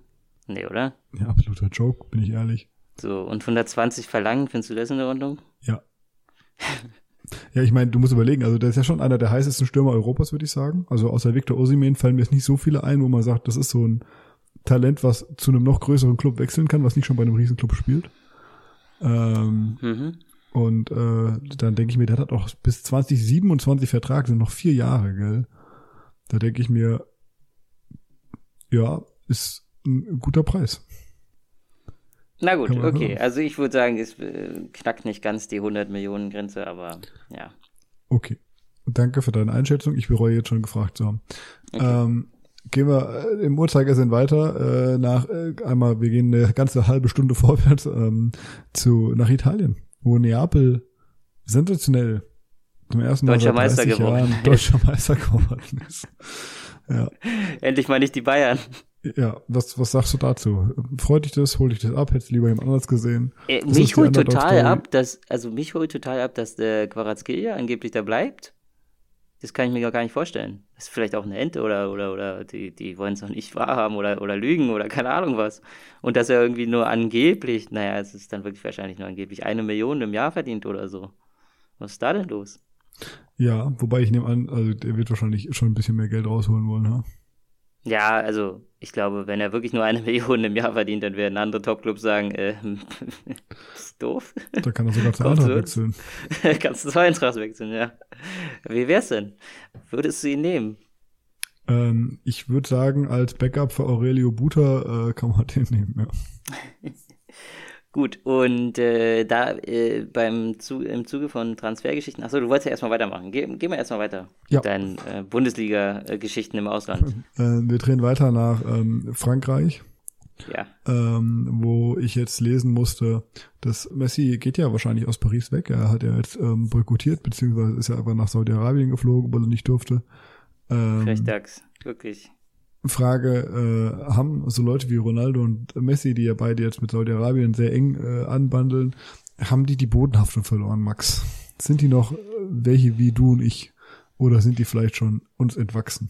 Nee, oder? Ja, absoluter Joke, bin ich ehrlich. So, und 120 verlangen, findest du das in der Ordnung? Ja. (laughs) Ja, ich meine, du musst überlegen, also der ist ja schon einer der heißesten Stürmer Europas, würde ich sagen. Also außer Victor Osimhen fallen mir jetzt nicht so viele ein, wo man sagt, das ist so ein Talent, was zu einem noch größeren Club wechseln kann, was nicht schon bei einem Riesenclub spielt. Ähm, mhm. Und äh, dann denke ich mir, der hat auch bis 2027 Vertrag, sind noch vier Jahre, gell? Da denke ich mir, ja, ist ein guter Preis. Na gut, okay. Also ich würde sagen, es äh, knackt nicht ganz die 100 Millionen Grenze, aber ja. Okay. Danke für deine Einschätzung. Ich bereue jetzt schon gefragt zu haben. Okay. Ähm, gehen wir äh, im Uhrzeigersinn weiter. Äh, nach äh, einmal, wir gehen eine ganze halbe Stunde (laughs) vorwärts ähm, zu nach Italien, wo Neapel sensationell zum ersten Mal deutscher Meister geworden. Jahren deutscher Meister (laughs) geworden ist. Ja. Endlich mal nicht die Bayern. Ja, was, was sagst du dazu? Freut dich das? Hol dich das ab? Hättest du lieber jemand anderes gesehen? Äh, mich holt total ab, dass, also mich holt total ab, dass der Quarazkelia angeblich da bleibt. Das kann ich mir gar nicht vorstellen. Das ist vielleicht auch eine Ente oder, oder, oder die, die wollen es noch nicht wahrhaben oder, oder lügen oder keine Ahnung was. Und dass er irgendwie nur angeblich, naja, es ist dann wirklich wahrscheinlich nur angeblich eine Million im Jahr verdient oder so. Was ist da denn los? Ja, wobei ich nehme an, also der wird wahrscheinlich schon ein bisschen mehr Geld rausholen wollen, ha? Ja, also ich glaube, wenn er wirklich nur eine (laughs) Million im Jahr verdient, dann werden andere Topclubs sagen, äh, (laughs) ist doof. Da kann er sogar zu Eintracht wechseln. (laughs) Kannst du zu Eintracht wechseln, ja. Wie wär's denn? Würdest du ihn nehmen? Ähm, ich würde sagen, als Backup für Aurelio Buta äh, kann man den nehmen, ja. Gut, und äh, da äh, beim Zu im Zuge von Transfergeschichten, achso, du wolltest ja erstmal weitermachen. Geh, geh mal erstmal weiter ja. mit deinen äh, Bundesliga-Geschichten im Ausland. (laughs) Äh, wir drehen weiter nach ähm, Frankreich. Ja. Ähm, wo ich jetzt lesen musste, dass Messi geht ja wahrscheinlich aus Paris weg. Er hat ja jetzt ähm, boykottiert, beziehungsweise ist ja einfach nach Saudi-Arabien geflogen, weil er nicht durfte. Ähm, Frechtags, wirklich. Frage, äh, haben so Leute wie Ronaldo und Messi, die ja beide jetzt mit Saudi-Arabien sehr eng äh, anbandeln, haben die die Bodenhaftung verloren, Max? Sind die noch äh, welche wie du und ich? Oder sind die vielleicht schon uns entwachsen?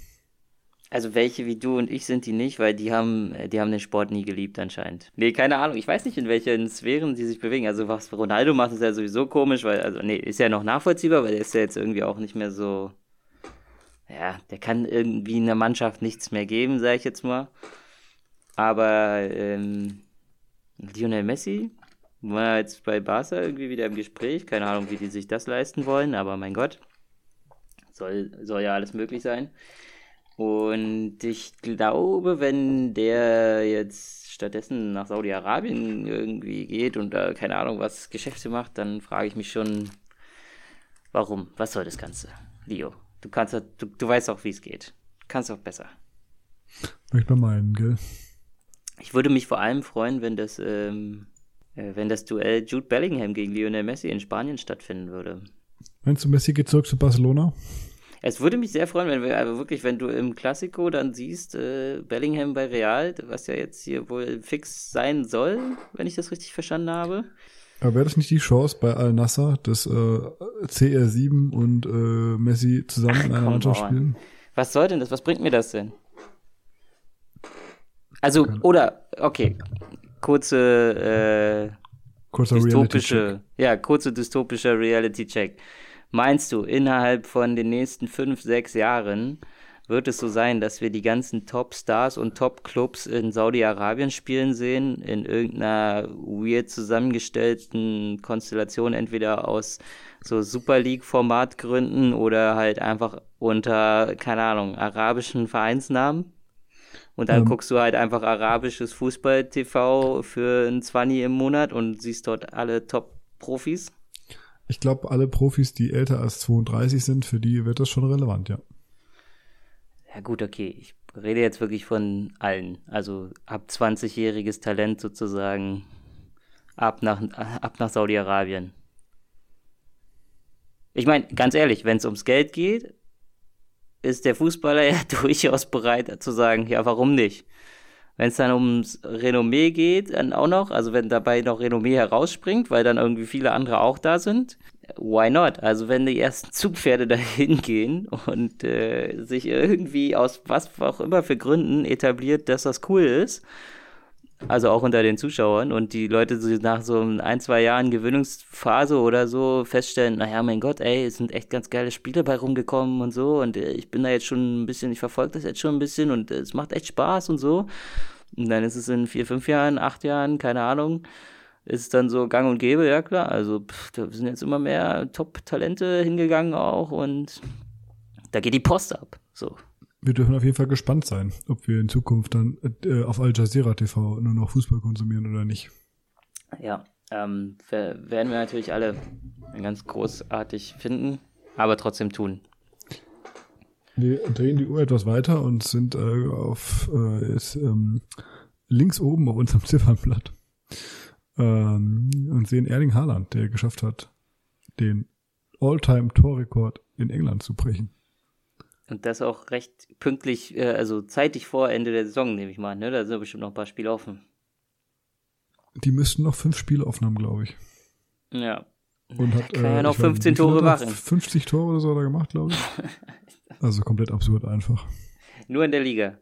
Also welche wie du und ich sind die nicht, weil die haben, die haben den Sport nie geliebt anscheinend. Nee, keine Ahnung. Ich weiß nicht, in welchen Sphären die sich bewegen. Also was Ronaldo macht, ist ja sowieso komisch, weil, also nee, ist ja noch nachvollziehbar, weil er ist ja jetzt irgendwie auch nicht mehr so ja, der kann irgendwie in der Mannschaft nichts mehr geben, sage ich jetzt mal. Aber ähm, Lionel Messi war jetzt bei Barca irgendwie wieder im Gespräch. Keine Ahnung, wie die sich das leisten wollen, aber mein Gott, soll, soll ja alles möglich sein. Und ich glaube, wenn der jetzt stattdessen nach Saudi-Arabien irgendwie geht und da keine Ahnung was Geschäfte macht, dann frage ich mich schon, warum? Was soll das Ganze, Leo? Du kannst, du, du weißt auch, wie es geht. Du kannst auch besser. Möchte man meinen, gell? Ich würde mich vor allem freuen, wenn das, ähm, Äh, wenn das Duell Jude Bellingham gegen Lionel Messi in Spanien stattfinden würde. Meinst du, Messi geht zurück zu Barcelona? Es würde mich sehr freuen, wenn wir, also wirklich, wenn du im Klassiko dann siehst, äh, Bellingham bei Real, was ja jetzt hier wohl fix sein soll, wenn ich das richtig verstanden habe. Aber wäre das nicht die Chance bei Al-Nasser, dass äh, CR7 und äh, Messi zusammen Ach, in einer Mannschaft spielen? Was soll denn das? Was bringt mir das denn? Also, oder, okay, kurze, äh, Kurzer dystopische, ja, kurze dystopischer Reality-Check. Meinst du, innerhalb von den nächsten fünf, sechs Jahren wird es so sein, dass wir die ganzen Top-Stars und Top-Clubs in Saudi-Arabien spielen sehen, in irgendeiner weird zusammengestellten Konstellation, entweder aus so Super League-Formatgründen oder halt einfach unter, keine Ahnung, arabischen Vereinsnamen? Und dann ähm, guckst du halt einfach arabisches Fußball-TV für ein 20 im Monat und siehst dort alle Top-Profis? Ich glaube, alle Profis, die älter als 32 sind, für die wird das schon relevant, ja. Ja gut, okay. Ich rede jetzt wirklich von allen. Also ab 20-jähriges Talent sozusagen ab nach, ab nach Saudi-Arabien. Ich meine, ganz ehrlich, wenn es ums Geld geht, ist der Fußballer (laughs) ja durchaus bereit zu sagen, ja, warum nicht? Wenn es dann ums Renommee geht, dann auch noch, also wenn dabei noch Renommee herausspringt, weil dann irgendwie viele andere auch da sind, why not? Also wenn die ersten (laughs) Zugpferde dahin gehen und äh, sich irgendwie aus was auch immer für Gründen etabliert, dass das cool ist, also auch unter den Zuschauern und die Leute nach so ein, zwei Jahren Gewöhnungsphase oder so feststellen, naja, mein Gott, ey, es sind echt ganz geile Spiele bei rumgekommen und so und äh, ich bin da jetzt schon ein bisschen, ich verfolge das jetzt schon ein bisschen und es macht echt Spaß und so. Und dann ist es in vier, fünf Jahren, acht Jahren, keine Ahnung, ist dann so gang und gäbe, ja klar. Also pff, da sind jetzt immer mehr Top-Talente hingegangen auch und da geht die Post ab. So wir dürfen auf jeden Fall gespannt sein, ob wir in Zukunft dann äh, auf Al Jazeera TV nur noch Fußball konsumieren oder nicht. Ja, ähm, werden wir natürlich alle ganz großartig finden, aber trotzdem tun. Wir drehen die Uhr etwas weiter und sind äh, auf äh, ist, ähm, links oben auf unserem (laughs) Ziffernblatt ähm, und sehen Erling Haaland, der geschafft hat, den All-Time-Torrekord in England zu brechen. Und das auch recht pünktlich, äh, also zeitig vor Ende der Saison, nehme ich mal. Ne? Da sind bestimmt noch ein paar Spiele offen. Die müssten noch fünf Spiele offen haben, glaube ich. Ja. Und hat, Kann äh, ja noch 15 Tore machen. 50 Tore oder so hat er gemacht, glaube ich. (laughs) also komplett absurd einfach. Nur in der Liga.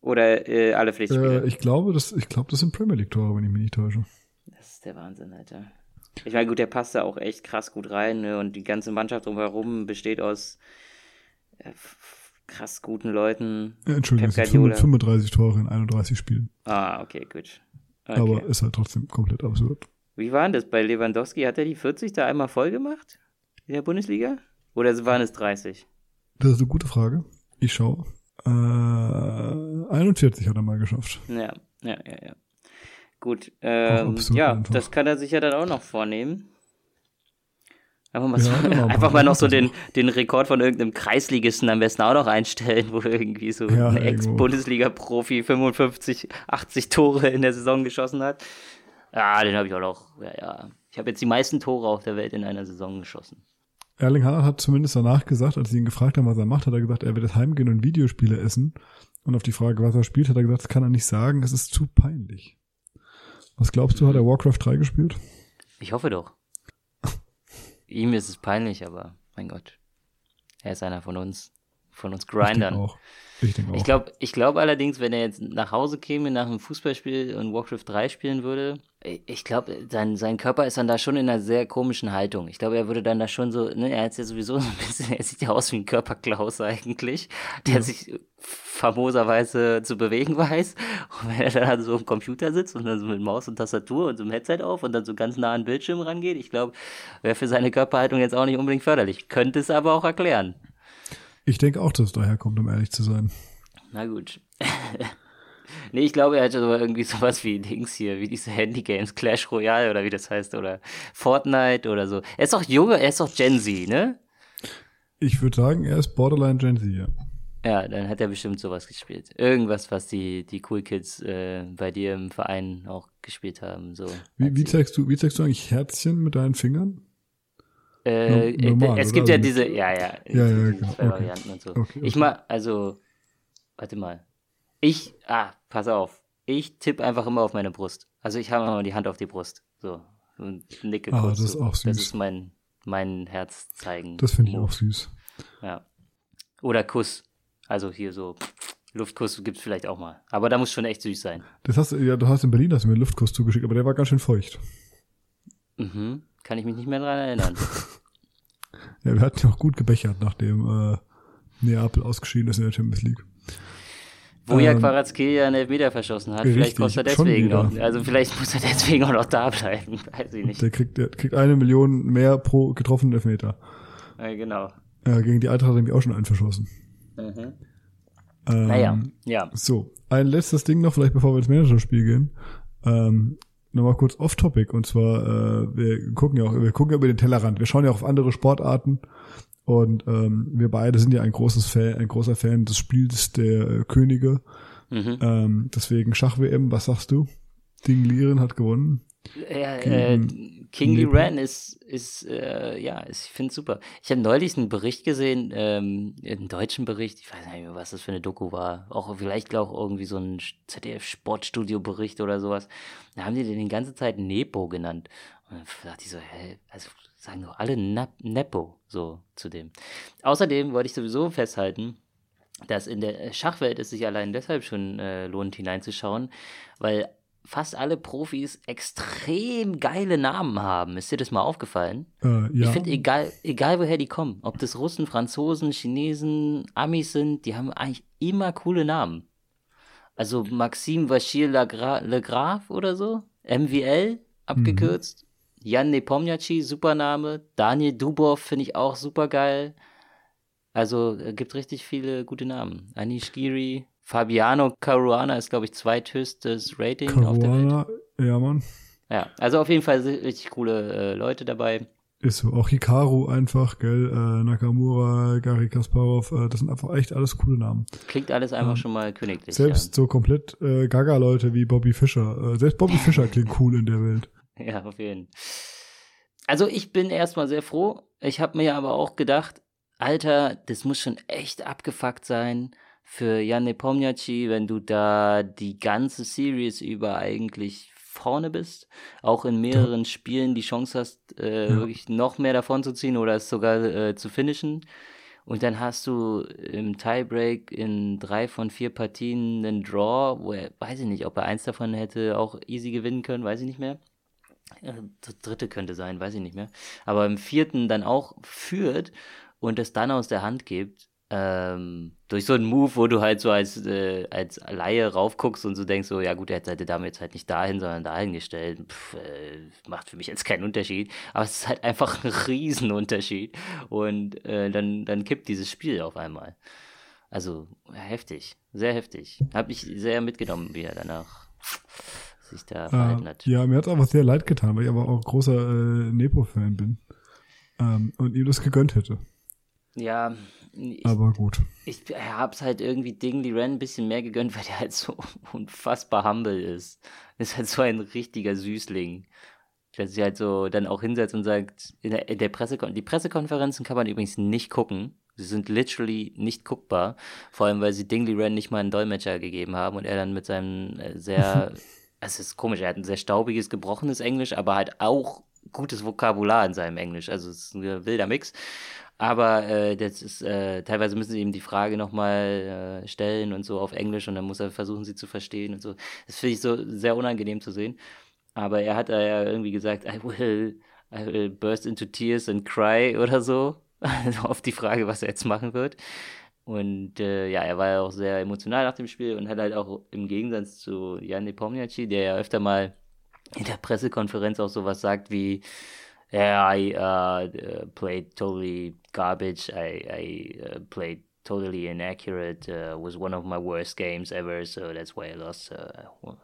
Oder äh, alle Pflichtspiele? Äh, ich glaube, das, ich glaube, das sind Premier League Tore, wenn ich mich nicht täusche. Das ist der Wahnsinn, Alter. Ich meine, gut, der passt da auch echt krass gut rein ne? und die ganze Mannschaft drumherum besteht aus äh, krass guten Leuten. Ja, Entschuldigung, es sind 35 Tore in 31 Spielen. Ah, okay, gut. Okay. Aber ist halt trotzdem komplett absurd. Wie war denn das bei Lewandowski? Hat er die 40 da einmal voll gemacht? In der Bundesliga? Oder waren es 30? Das ist eine gute Frage. Ich schaue. Äh, 41 hat er mal geschafft. Ja, ja, ja, ja. Gut, ähm, ja, einfach. das kann er sich ja dann auch noch vornehmen. Einfach mal, so, genau, (laughs) einfach mal noch so den, den Rekord von irgendeinem Kreisligisten am besten auch noch einstellen, wo irgendwie so ja, ein Ex-Bundesliga-Profi 55, 80 Tore in der Saison geschossen hat. Ja, den habe ich auch noch. Ja, ja. Ich habe jetzt die meisten Tore auf der Welt in einer Saison geschossen. Erling Haaland hat zumindest danach gesagt, als sie ihn gefragt haben, was er macht, hat er gesagt, er wird jetzt heimgehen und Videospiele essen. Und auf die Frage, was er spielt, hat er gesagt, das kann er nicht sagen, es ist zu peinlich. Was glaubst du, hat er Warcraft 3 gespielt? Ich hoffe doch. (laughs) Ihm ist es peinlich, aber mein Gott. Er ist einer von uns, von uns Grindern. Ich, auch. ich. Ich glaube ich glaub allerdings, wenn er jetzt nach Hause käme nach einem Fußballspiel und Warcraft 3 spielen würde, ich glaube, sein, sein Körper ist dann da schon in einer sehr komischen Haltung. Ich glaube, er würde dann da schon so, ne, er ist ja sowieso so ein bisschen, er sieht ja aus wie ein Körperklaus eigentlich, der ja. sich famoserweise zu bewegen weiß. Und wenn er dann so im Computer sitzt und dann so mit Maus und Tastatur und so einem Headset auf und dann so ganz nah an den Bildschirm rangeht, ich glaube, wäre für seine Körperhaltung jetzt auch nicht unbedingt förderlich. Könnte es aber auch erklären. Ich denke auch, dass es daher kommt, um ehrlich zu sein. Na gut. (laughs) Nee, ich glaube, er hat aber irgendwie sowas wie Dings hier, wie diese Handygames, Clash Royale oder wie das heißt, oder Fortnite oder so. Er ist doch junge, er ist doch Gen Z, ne? Ich würde sagen, er ist Borderline Gen Z, ja. Ja, dann hat er bestimmt sowas gespielt. Irgendwas, was die, die Cool Kids äh, bei dir im Verein auch gespielt haben. So, Wie, wie, zeigst du, wie zeigst du eigentlich Herzchen mit deinen Fingern? Äh, No- normal, es oder? gibt ja Also- diese, ja, ja, Ja, ja, genau. zwei Okay. Varianten und so. Okay, Ich okay. mal, also, warte mal. Ich, ah, pass auf. Ich tippe einfach immer auf meine Brust. Also ich habe immer die Hand auf die Brust. So. Und nicke Ah, kurz. das ist so. auch Das süß. ist mein, mein Herz zeigen. Das finde ich auch süß. Ja. Oder Kuss. Also hier so Luftkuss gibt's vielleicht auch mal. Aber da muss schon echt süß sein. Das hast du, ja, du hast in Berlin hast du mir einen Luftkuss zugeschickt, aber der war ganz schön feucht. Mhm. Kann ich mich nicht mehr dran erinnern. (laughs) Ja, wir hatten ja auch gut gebechert, nachdem äh, Neapel ausgeschieden ist in der Champions League. Wo ja Ähm, Quarazkelia einen Elfmeter verschossen hat. richtig, Vielleicht kostet er deswegen noch. Also vielleicht muss er deswegen auch noch da bleiben. (laughs) Weiß ich nicht. Der kriegt, der kriegt eine Million mehr pro getroffenen Elfmeter. Ja, genau. Äh, gegen die Eintracht hat nämlich auch schon einen verschossen. Mhm. Ähm, Naja, ja. So, ein letztes Ding noch, vielleicht bevor wir ins Managerspiel gehen. Ähm, Nochmal kurz off-topic und zwar, äh, wir gucken ja auch, wir gucken ja über den Tellerrand. Wir schauen ja auch auf andere Sportarten und ähm, wir beide sind ja ein großes Fan, ein großer Fan des Spiels der äh, Könige. Mhm. Ähm, deswegen Schach-WM, was sagst du? Ding Liren hat gewonnen. Ja, äh, Gegen King Lee Nepal. Ran ist, ist äh, ja, ist, ich finde es super. Ich habe neulich einen Bericht gesehen, ähm, einen deutschen Bericht, ich weiß nicht mehr, was das für eine Doku war. Auch vielleicht auch irgendwie so ein ZDF-Sportstudio-Bericht oder sowas. Da haben die den die ganze Zeit Nepo genannt. Und dann dachte ich so, hä, also sagen doch alle Nap Nepo so zu dem. Außerdem wollte ich sowieso festhalten, dass in der Schachwelt es sich allein deshalb schon äh, lohnt hineinzuschauen, weil fast alle Profis extrem geile Namen haben. Ist dir das mal aufgefallen? Äh, ja, Ich finde, egal, egal woher die kommen, ob das Russen, Franzosen, Chinesen, Amis sind, die haben eigentlich immer coole Namen. Also Maxime Vachir Le Graf oder so, MWL abgekürzt, Jan Nepomniachtchi, super Name, Daniel Dubov finde ich auch super geil. Also äh, gibt richtig viele gute Namen. Anish Giri, Fabiano Caruana ist, glaube ich, zweithöchstes Rating auf der Welt. Caruana, ja Mann, Ja, also auf jeden Fall richtig coole äh, Leute dabei. ist so. Auch Hikaru einfach, gell, äh, Nakamura, Gary Kasparov, äh, das sind einfach echt alles coole Namen. Klingt alles einfach Ähm, schon mal königlich. Selbst so komplett äh, Gaga-Leute wie Bobby Fischer. Äh, selbst Bobby (laughs) Fischer klingt cool in der Welt. Ja. ja, auf jeden Fall. Also ich bin erstmal sehr froh. Ich habe mir aber auch gedacht, Alter, das muss schon echt abgefuckt sein für Jan Nepomniachtchi, wenn du da die ganze Series über eigentlich vorne bist, auch in mehreren Spielen die Chance hast, äh, Ja. wirklich noch mehr davon zu ziehen oder es sogar äh, zu finishen. Und dann hast du im Tiebreak in drei von vier Partien einen Draw, wo er, weiß ich nicht, ob er eins davon hätte auch easy gewinnen können, weiß ich nicht mehr. Ja, Das dritte könnte sein, weiß ich nicht mehr. Aber im vierten dann auch führt und es dann aus der Hand gibt, ähm, durch so einen Move, wo du halt so als, äh, als Laie raufguckst und so denkst, so, ja gut, er hätte damit jetzt halt nicht dahin, sondern dahin gestellt. Pff, äh, macht für mich jetzt keinen Unterschied. Aber es ist halt einfach ein Riesenunterschied. Und äh, dann, dann kippt dieses Spiel auf einmal. Also heftig, sehr heftig. Hab ich sehr mitgenommen, wie er danach sich da verhalten hat. ja, mir hat es aber sehr leid getan, weil ich aber auch großer äh, Nepo-Fan bin. Ähm, und ihm das gegönnt hätte. Ja, ich, Aber gut. ich hab's halt irgendwie Ding Lee Ren ein bisschen mehr gegönnt, (laughs) weil der halt so unfassbar humble ist. Ist halt so ein richtiger Süßling. Der sich halt so dann auch hinsetzt und sagt, in der, in der Pressekon die Pressekonferenzen kann man übrigens nicht gucken. Sie sind literally nicht guckbar. Vor allem, weil sie Ding Lee Ren nicht mal einen Dolmetscher gegeben haben und er dann mit seinem äh, sehr, (laughs) es ist komisch, er hat ein sehr staubiges, gebrochenes Englisch, aber halt auch gutes Vokabular in seinem Englisch. Also es ist ein wilder Mix. Aber äh, das ist, äh, teilweise müssen sie ihm die Frage nochmal äh, stellen und so auf Englisch und dann muss er versuchen, sie zu verstehen und so. Das finde ich so sehr unangenehm zu sehen. Aber er hat da ja irgendwie gesagt, I will, I will burst into tears and cry oder so. (laughs) Auf die Frage, was er jetzt machen wird. Und äh, ja, er war ja auch sehr emotional nach dem Spiel und hat halt auch im Gegensatz zu Jan Nepomniachtchi, der ja öfter mal in der Pressekonferenz auch sowas sagt wie, Yeah, I uh, uh, played totally garbage. I, I uh, played totally inaccurate. Uh, was one of my worst games ever, so that's why I lost. So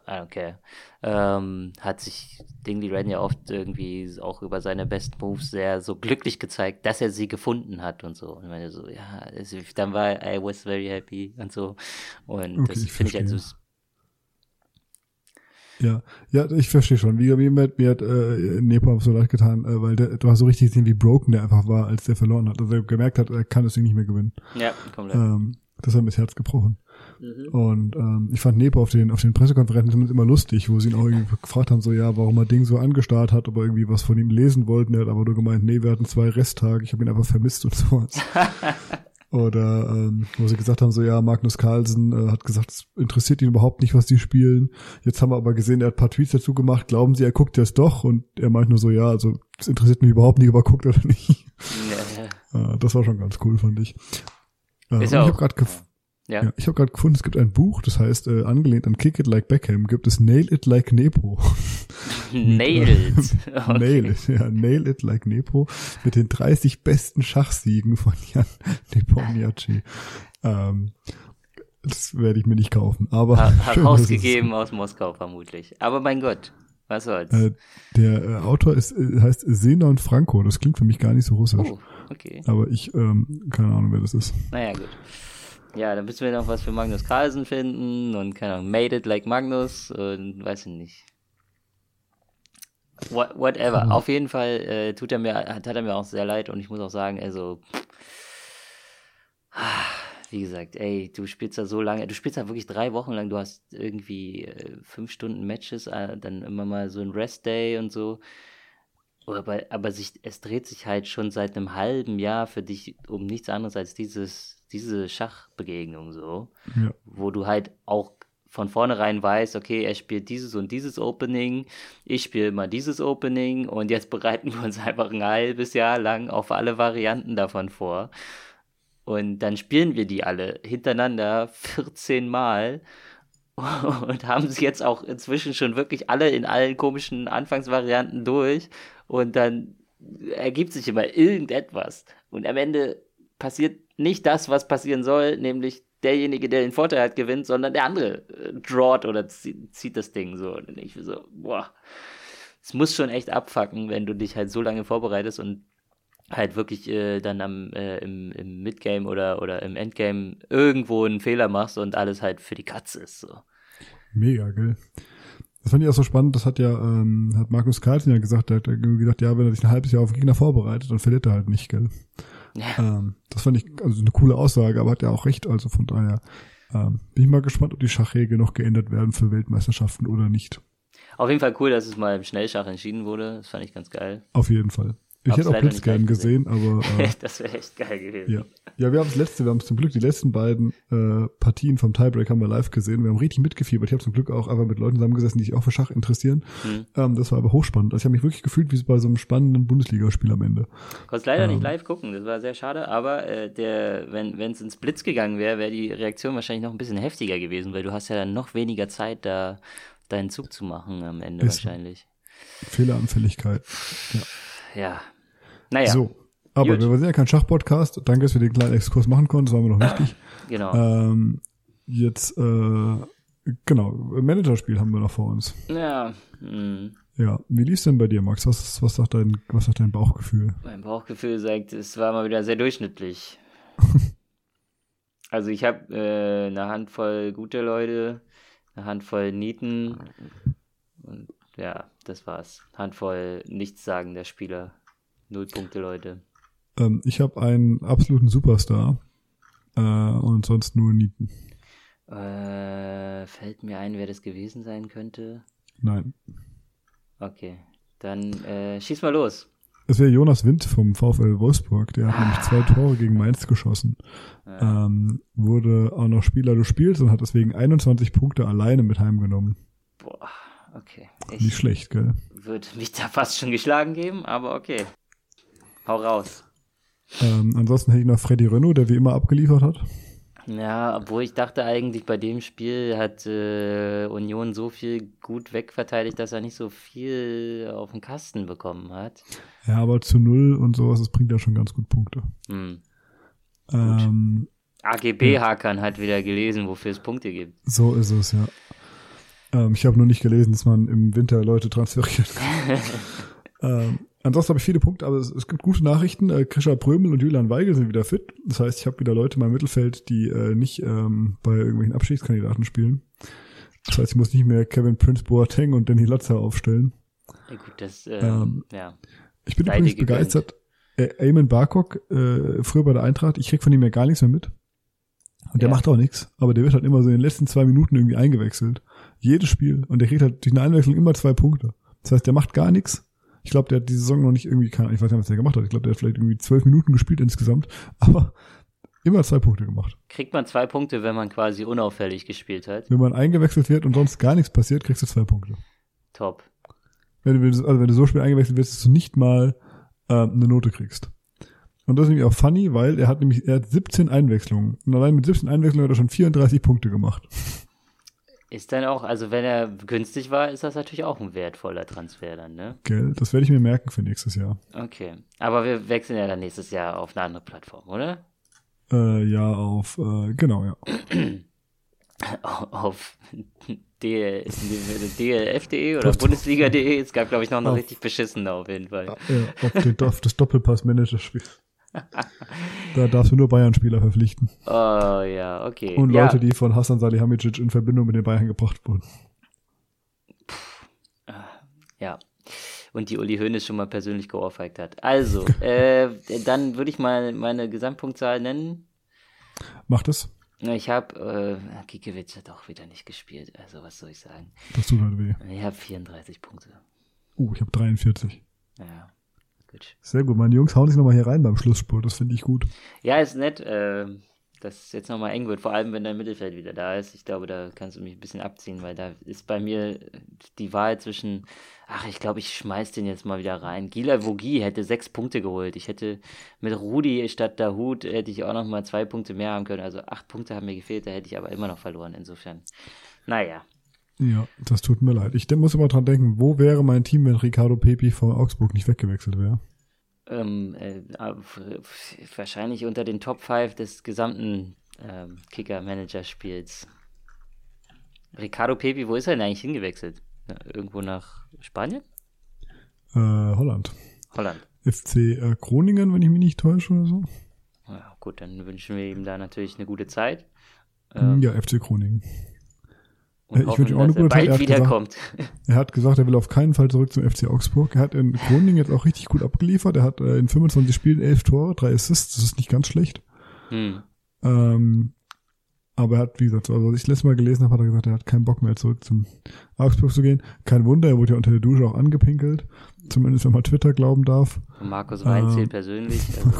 I don't care. Ähm, hat sich Dingley Ren ja oft irgendwie auch über seine Best Moves sehr so glücklich gezeigt, dass er sie gefunden hat und so. Und meine so, ja, also, dann war I was very happy und so. Und Okay, das ich finde ich also verstehe. Ja, ja, ich verstehe schon. Wie, wie mir, mir hat äh, Nepo so leid getan, äh, weil der, du hast so richtig gesehen, wie broken der einfach war, als der verloren hat. Also er gemerkt hat, er kann das Ding nicht mehr gewinnen. ja, komplett. Ähm, das hat mir das Herz gebrochen. Mhm. Und ähm, ich fand Nepo auf den auf den Pressekonferenzen zumindest immer lustig, wo sie ihn auch irgendwie gefragt haben, so ja, warum er Ding so angestarrt hat, ob er irgendwie was von ihm lesen wollten. Er hat aber nur gemeint, nee, wir hatten zwei Resttage, ich habe ihn einfach vermisst und sowas. (laughs) Oder ähm, wo sie gesagt haben, so ja, Magnus Carlsen äh, hat gesagt, es interessiert ihn überhaupt nicht, was die spielen. Jetzt haben wir aber gesehen, er hat ein paar Tweets dazu gemacht. Glauben Sie, er guckt jetzt doch? Und er meint nur so, ja, also es interessiert mich überhaupt nicht, ob er guckt oder nicht. Ja, Äh, das war schon ganz cool, fand ich. Äh, ich habe gerade gef ja. ja, ich habe gerade gefunden, es gibt ein Buch, das heißt, äh, angelehnt an Kick It Like Beckham, gibt es Nail It Like Nepo. (laughs) Nailed. (laughs) Okay. Nail It, ja, Nail It Like Nepo mit den 30 besten Schachsiegen von Jan (laughs) Nepomniachtchi. Ähm, das werde ich mir nicht kaufen, aber Ha herausgegeben aus Moskau vermutlich. Aber mein Gott, was soll's. Äh, der äh, Autor ist, äh, heißt Zenon Franco, das klingt für mich gar nicht so russisch. oh, okay. Aber ich, ähm, keine Ahnung, wer das ist. Naja, gut. Ja, dann müssen wir noch was für Magnus Carlsen finden und keine Ahnung, Made It Like Magnus und weiß ich nicht. What, whatever. Mhm. Auf jeden Fall äh, tut er mir, hat, hat er mir auch sehr leid und ich muss auch sagen, also wie gesagt, ey, du spielst da so lange, du spielst da wirklich drei Wochen lang, du hast irgendwie äh, fünf Stunden Matches, äh, dann immer mal so ein Rest Day und so. Aber, aber sich, es dreht sich halt schon seit einem halben Jahr für dich um nichts anderes als dieses, diese Schachbegegnung so, Ja. wo du halt auch von vornherein weißt, okay, er spielt dieses und dieses Opening, ich spiele mal dieses Opening und jetzt (laughs) bereiten wir uns einfach ein halbes Jahr lang auf alle Varianten davon vor. Und dann spielen wir die alle hintereinander 14 Mal (laughs) und haben sie jetzt auch inzwischen schon wirklich alle in allen komischen Anfangsvarianten durch. Und dann ergibt sich immer irgendetwas. Und am Ende passiert nicht das, was passieren soll, nämlich derjenige, der den Vorteil hat, gewinnt, sondern der andere äh, drawt oder zieht, zieht das Ding so. Und ich so, boah, es muss schon echt abfacken, wenn du dich halt so lange vorbereitest und halt wirklich äh, dann am, äh, im, im Midgame oder, oder im Endgame irgendwo einen Fehler machst und alles halt für die Katze ist. So. Mega, gell? Das fand ich auch so spannend, das hat ja, ähm, hat Magnus Carlsen ja gesagt, der hat gesagt, ja, wenn er sich ein halbes Jahr auf Gegner vorbereitet, dann verliert er halt nicht, gell? Ja. Ähm, das fand ich also eine coole Aussage, aber hat ja auch recht, also von daher ähm, bin ich mal gespannt, ob die Schachregeln noch geändert werden für Weltmeisterschaften oder nicht. Auf jeden Fall cool, dass es mal im Schnellschach entschieden wurde. Das fand ich ganz geil. Auf jeden Fall. Ich Hab's hätte auch Blitz gern gesehen, aber (laughs) äh, das wäre echt geil gewesen. ja. Ja, wir haben das letzte, wir haben zum Glück die letzten beiden äh, Partien vom Tiebreak haben wir live gesehen. Wir haben richtig mitgefiebert. Ich habe zum Glück auch einfach mit Leuten zusammengesessen, die sich auch für Schach interessieren. Hm. Ähm, das war aber hochspannend. Also ich habe mich wirklich gefühlt wie bei so einem spannenden Bundesligaspiel am Ende. Konntest leider Ähm. nicht live gucken, das war sehr schade, aber äh, der, wenn es ins Blitz gegangen wäre, wäre die Reaktion wahrscheinlich noch ein bisschen heftiger gewesen, weil du hast ja dann noch weniger Zeit, da deinen Zug zu machen am Ende wahrscheinlich. Fehleranfälligkeit. Ja. Naja, So. Aber Gut. wir sind ja kein Schachpodcast. Danke, dass wir den kleinen Exkurs machen konnten. Das war mir noch wichtig. genau. Ähm, jetzt, äh, genau, Managerspiel haben wir noch vor uns. Ja, hm. Ja, wie lief's denn bei dir, Max? Was, was sagt dein, was sagt dein Bauchgefühl? Mein Bauchgefühl sagt, es war mal wieder sehr durchschnittlich. (laughs) also ich habe äh, eine Handvoll gute Leute, eine Handvoll Nieten und ja, das war's. Handvoll nichtssagender Spieler. Null Punkte Leute. Ähm, ich habe einen absoluten Superstar äh, und sonst nur Nieten. Äh, fällt mir ein, wer das gewesen sein könnte? Nein. Okay, dann äh, schieß mal los. Es wäre Jonas Wind vom VfL Wolfsburg. Der hat nämlich zwei Tore gegen Mainz geschossen. Ja. Ähm, wurde auch noch Spieler des Spiels und hat deswegen 21 Punkte alleine mit heimgenommen. Boah, okay. Nicht Ich schlecht, gell? würde mich da fast schon geschlagen geben, aber okay. Hau raus. Ähm, ansonsten hätte ich noch Freddy Renault, der wie immer abgeliefert hat. Ja, obwohl ich dachte eigentlich, bei dem Spiel hat äh, Union so viel gut wegverteidigt, dass er nicht so viel auf den Kasten bekommen hat. Ja, aber zu null und sowas, das bringt ja schon ganz gut Punkte. Hm. Ähm, AGB-Hackern hat wieder gelesen, wofür es Punkte gibt. So ist es, ja. Ähm, ich habe nur nicht gelesen, dass man im Winter Leute transferiert. (laughs) ähm, ansonsten habe ich viele Punkte, aber es, es gibt gute Nachrichten. Äh, Krischer Prömel und Julian Weigel sind wieder fit. Das heißt, ich habe wieder Leute in meinem Mittelfeld, die äh, nicht ähm, bei irgendwelchen Abschiedskandidaten spielen. Das heißt, ich muss nicht mehr Kevin Prince Boateng und Danny Latzer aufstellen. Ja, gut, das, äh, Ähm, ja. Ich bin Sei übrigens gegönnt. begeistert. Äh, Eamon Barcock, äh, früher bei der Eintracht, ich krieg von ihm ja gar nichts mehr mit. Und der Ja. macht auch nichts. Aber der wird halt immer so in den letzten zwei Minuten irgendwie eingewechselt. Jedes Spiel. Und der kriegt halt durch eine Einwechslung immer zwei Punkte. Das heißt, der macht gar nichts. Ich glaube, der hat die Saison noch nicht irgendwie, keine, ich weiß nicht, was der gemacht hat. Ich glaube, der hat vielleicht irgendwie zwölf Minuten gespielt insgesamt. (laughs) Aber immer zwei Punkte gemacht. Kriegt man zwei Punkte, wenn man quasi unauffällig gespielt hat. Wenn man eingewechselt wird und sonst gar nichts passiert, kriegst du zwei Punkte. Top. wenn du, also wenn du so spät eingewechselt wirst, dass du nicht mal ähm, eine Note kriegst. Und das ist nämlich auch funny, weil er hat nämlich, er hat 17 Einwechslungen. Und allein mit 17 Einwechslungen hat er schon 34 Punkte gemacht. Ist dann auch, also wenn er günstig war, ist das natürlich auch ein wertvoller Transfer dann, ne? Gell? Das werde ich mir merken für nächstes Jahr. Okay. Aber wir wechseln ja dann nächstes Jahr auf eine andere Plattform, oder? Äh, ja, auf, äh, genau, ja. (clears throat) Auf DL, DLF.de oder Auf- Bundesliga.de. Es gab, glaube ich, noch eine Auf- richtig beschissene auf jeden Fall. ja auf, den, das Doppelpass-Manager-Spiel. Da darfst du nur Bayern-Spieler verpflichten. Oh ja, okay. Und ja, Leute, die von Hassan Salihamidzic in Verbindung mit den Bayern gebracht wurden. Ja. Und die Uli Hoeneß schon mal persönlich geohrfeigt hat. Also, (laughs) äh, dann würde ich mal meine Gesamtpunktzahl nennen. Macht es? Ich habe, äh, Gikiewicz hat auch wieder nicht gespielt. Also, was soll ich sagen? Das tut halt weh. Ich habe 34 Punkte. Uh, ich habe 43. Ja, gut. Sehr gut. Meine Jungs hauen sich nochmal hier rein beim Schlussspurt. Das finde ich gut. Ja, ist nett, äh, dass es jetzt nochmal eng wird, vor allem wenn dein Mittelfeld wieder da ist. Ich glaube, da kannst du mich ein bisschen abziehen, weil da ist bei mir die Wahl zwischen, ach, ich glaube, ich schmeiß den jetzt mal wieder rein. Gila Vogie hätte sechs Punkte geholt. Ich hätte mit Rudi statt Dahut hätte ich auch nochmal zwei Punkte mehr haben können. Also acht Punkte haben mir gefehlt, da hätte ich aber immer noch verloren. Insofern, naja. Ja, das tut mir leid. Ich muss immer dran denken, wo wäre mein Team, wenn Ricardo Pepi von Augsburg nicht weggewechselt wäre? Ähm, äh, auf- wahrscheinlich unter den Top 5 des gesamten ähm, Kicker-Manager-Spiels. Ricardo Pepi, wo ist er denn eigentlich hingewechselt? Irgendwo nach Spanien? Äh, Holland. Holland. FC äh, Groningen, wenn ich mich nicht täusche oder so. Ja, gut, dann wünschen wir ihm da natürlich eine gute Zeit. ja, FC Groningen. Und ich hoffen, dass er. Er bald hat gesagt- wiederkommt. Er hat gesagt, er will auf keinen Fall zurück zum FC Augsburg. Er hat in Groningen jetzt auch richtig gut abgeliefert. Er hat äh, in 25 Spielen 11 Tore, 3 Assists. Das ist nicht ganz schlecht. hm. Ähm, aber er hat, wie gesagt, also als ich letztes Mal gelesen habe, hat er gesagt, er hat keinen Bock mehr zurück zum Augsburg zu gehen. Kein Wunder, er wurde ja unter der Dusche auch angepinkelt. Zumindest wenn man Twitter glauben darf. Und Markus Weinziel Ähm, persönlich, (laughs) also,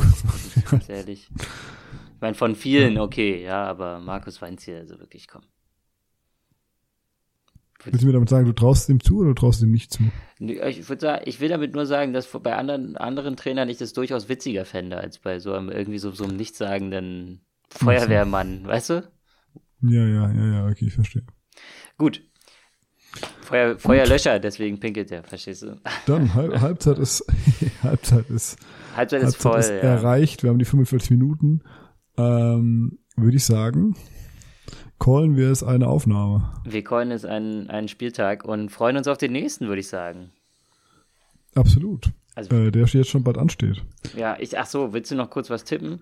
ganz ehrlich. Ich meine, von vielen okay, ja, aber Markus Weinziel, also wirklich, komm. Willst du mir damit sagen, du traust ihm zu oder du traust ihm nicht zu? Ich würde sagen, ich will damit nur sagen, dass bei anderen, anderen Trainern ich das durchaus witziger fände, als bei so einem irgendwie so, so einem nichtssagenden Feuerwehrmann, weißt du? Ja, ja, ja, ja, okay, ich verstehe. Gut. Feuer, Feuerlöscher, deswegen pinkelt er, verstehst du? Dann, Halb, (laughs) (laughs) Halbzeit ist, Halbzeit ist, Halbzeit ist Halbzeit voll, ist ja. erreicht. Wir haben die 45 Minuten. Ähm, würde ich sagen, callen wir es eine Aufnahme. Wir callen es einen, einen Spieltag und freuen uns auf den nächsten, würde ich sagen. Absolut. Also, Äh, der jetzt schon bald ansteht. ja, ich, ach so, willst du noch kurz was tippen?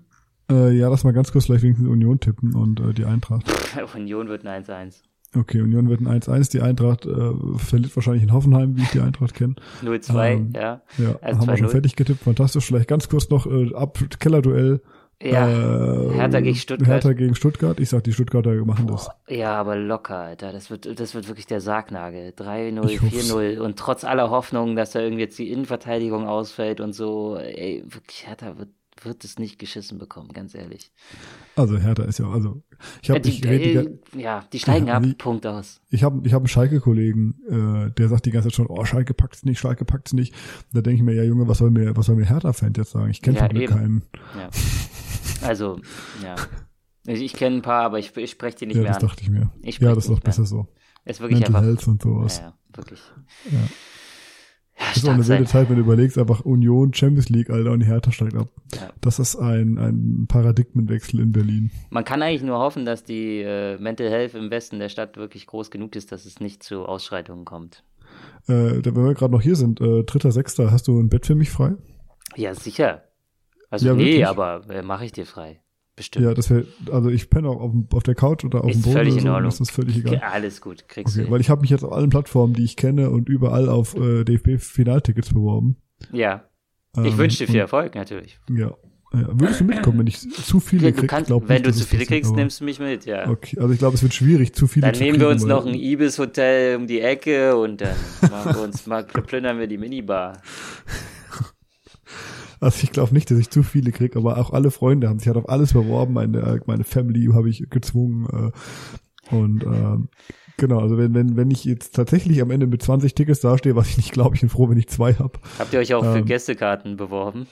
Äh, ja, lass mal ganz kurz gleich wenigstens Union tippen und äh, die Eintracht. (laughs) Union wird ein 1-1. Okay, Union wird ein 1-1. Die Eintracht äh, verliert wahrscheinlich in Hoffenheim, wie ich die Eintracht kenne. 0-2, Ähm, ja. Ja, Also haben wir schon 2-0. fertig getippt. Fantastisch. Vielleicht ganz kurz noch äh, ab Kellerduell. Ja, äh, Hertha gegen Stuttgart. Hertha gegen Stuttgart. Ich sag, die Stuttgarter machen das. Ja, aber locker, Alter. Das wird, das wird wirklich der Sargnagel. 3-0, Ich hoff's. 4-0. Und trotz aller Hoffnung, dass da irgendwie jetzt die Innenverteidigung ausfällt und so, ey, wirklich, Hertha wird, wird es nicht geschissen bekommen, ganz ehrlich. Also Hertha ist ja, also ich habe die, äh, ja, die steigen Ja, ab, wie- Punkt aus. ich habe ich hab einen Schalke-Kollegen, äh, der sagt die ganze Zeit schon, oh, Schalke packt's nicht, Schalke packt's nicht. Da denke ich mir, ja Junge, was soll mir, was soll mir Hertha-Fan jetzt sagen? Ich kenne Ja, von keinen. Ja. (laughs) Also, ja. Ich, ich kenne ein paar, aber ich, ich spreche die nicht Ja, mehr das an. dachte ich mir. Ich ja, das ist doch besser so. Ist wirklich Mental einfach. Health und sowas. Ja, wirklich. Ja. Ja, Das ist auch eine wilde. Zeit, wenn du überlegst, einfach Union, Champions League, Alter, und Hertha steigt ab. Ja. Das ist ein, ein Paradigmenwechsel in Berlin. Man kann eigentlich nur hoffen, dass die äh, Mental Health im Westen der Stadt wirklich groß genug ist, dass es nicht zu Ausschreitungen kommt. Äh, wenn wir gerade noch hier sind, äh, dritter, sechster, hast du ein Bett für mich frei? Ja, sicher. Also Ja, nee, wirklich? aber äh, mache ich dir frei. Bestimmt. Ja, das wäre, also ich penne auch auf, auf der Couch oder auf Ist dem Boden völlig oder in Ordnung. das ist völlig egal. Alles gut, kriegst Okay, du. weil ich habe mich jetzt auf allen Plattformen, die ich kenne und überall auf äh, DFB-Finaltickets beworben. Ja, ich Ähm, wünsche dir viel Erfolg, natürlich. Ja. ja. Würdest du mitkommen, wenn ich zu viele Du krieg? kannst, wenn nicht, du zu viele kriegst, aber- nimmst du mich mit, ja. Okay, also ich glaube, es wird schwierig, zu viele Dann zu nehmen wir uns noch ein Ibis-Hotel um die Ecke und dann machen wir uns (laughs) mal, plündern wir die Minibar. (laughs) Also ich glaube nicht, dass ich zu viele krieg, aber auch alle Freunde haben sich halt auf alles beworben. Meine, meine Family habe ich gezwungen. Äh, und ähm, genau, also wenn, wenn, wenn ich jetzt tatsächlich am Ende mit 20 Tickets dastehe, was ich nicht glaube, ich bin froh, wenn ich zwei habe. Habt ihr euch auch für Ähm, Gästekarten beworben?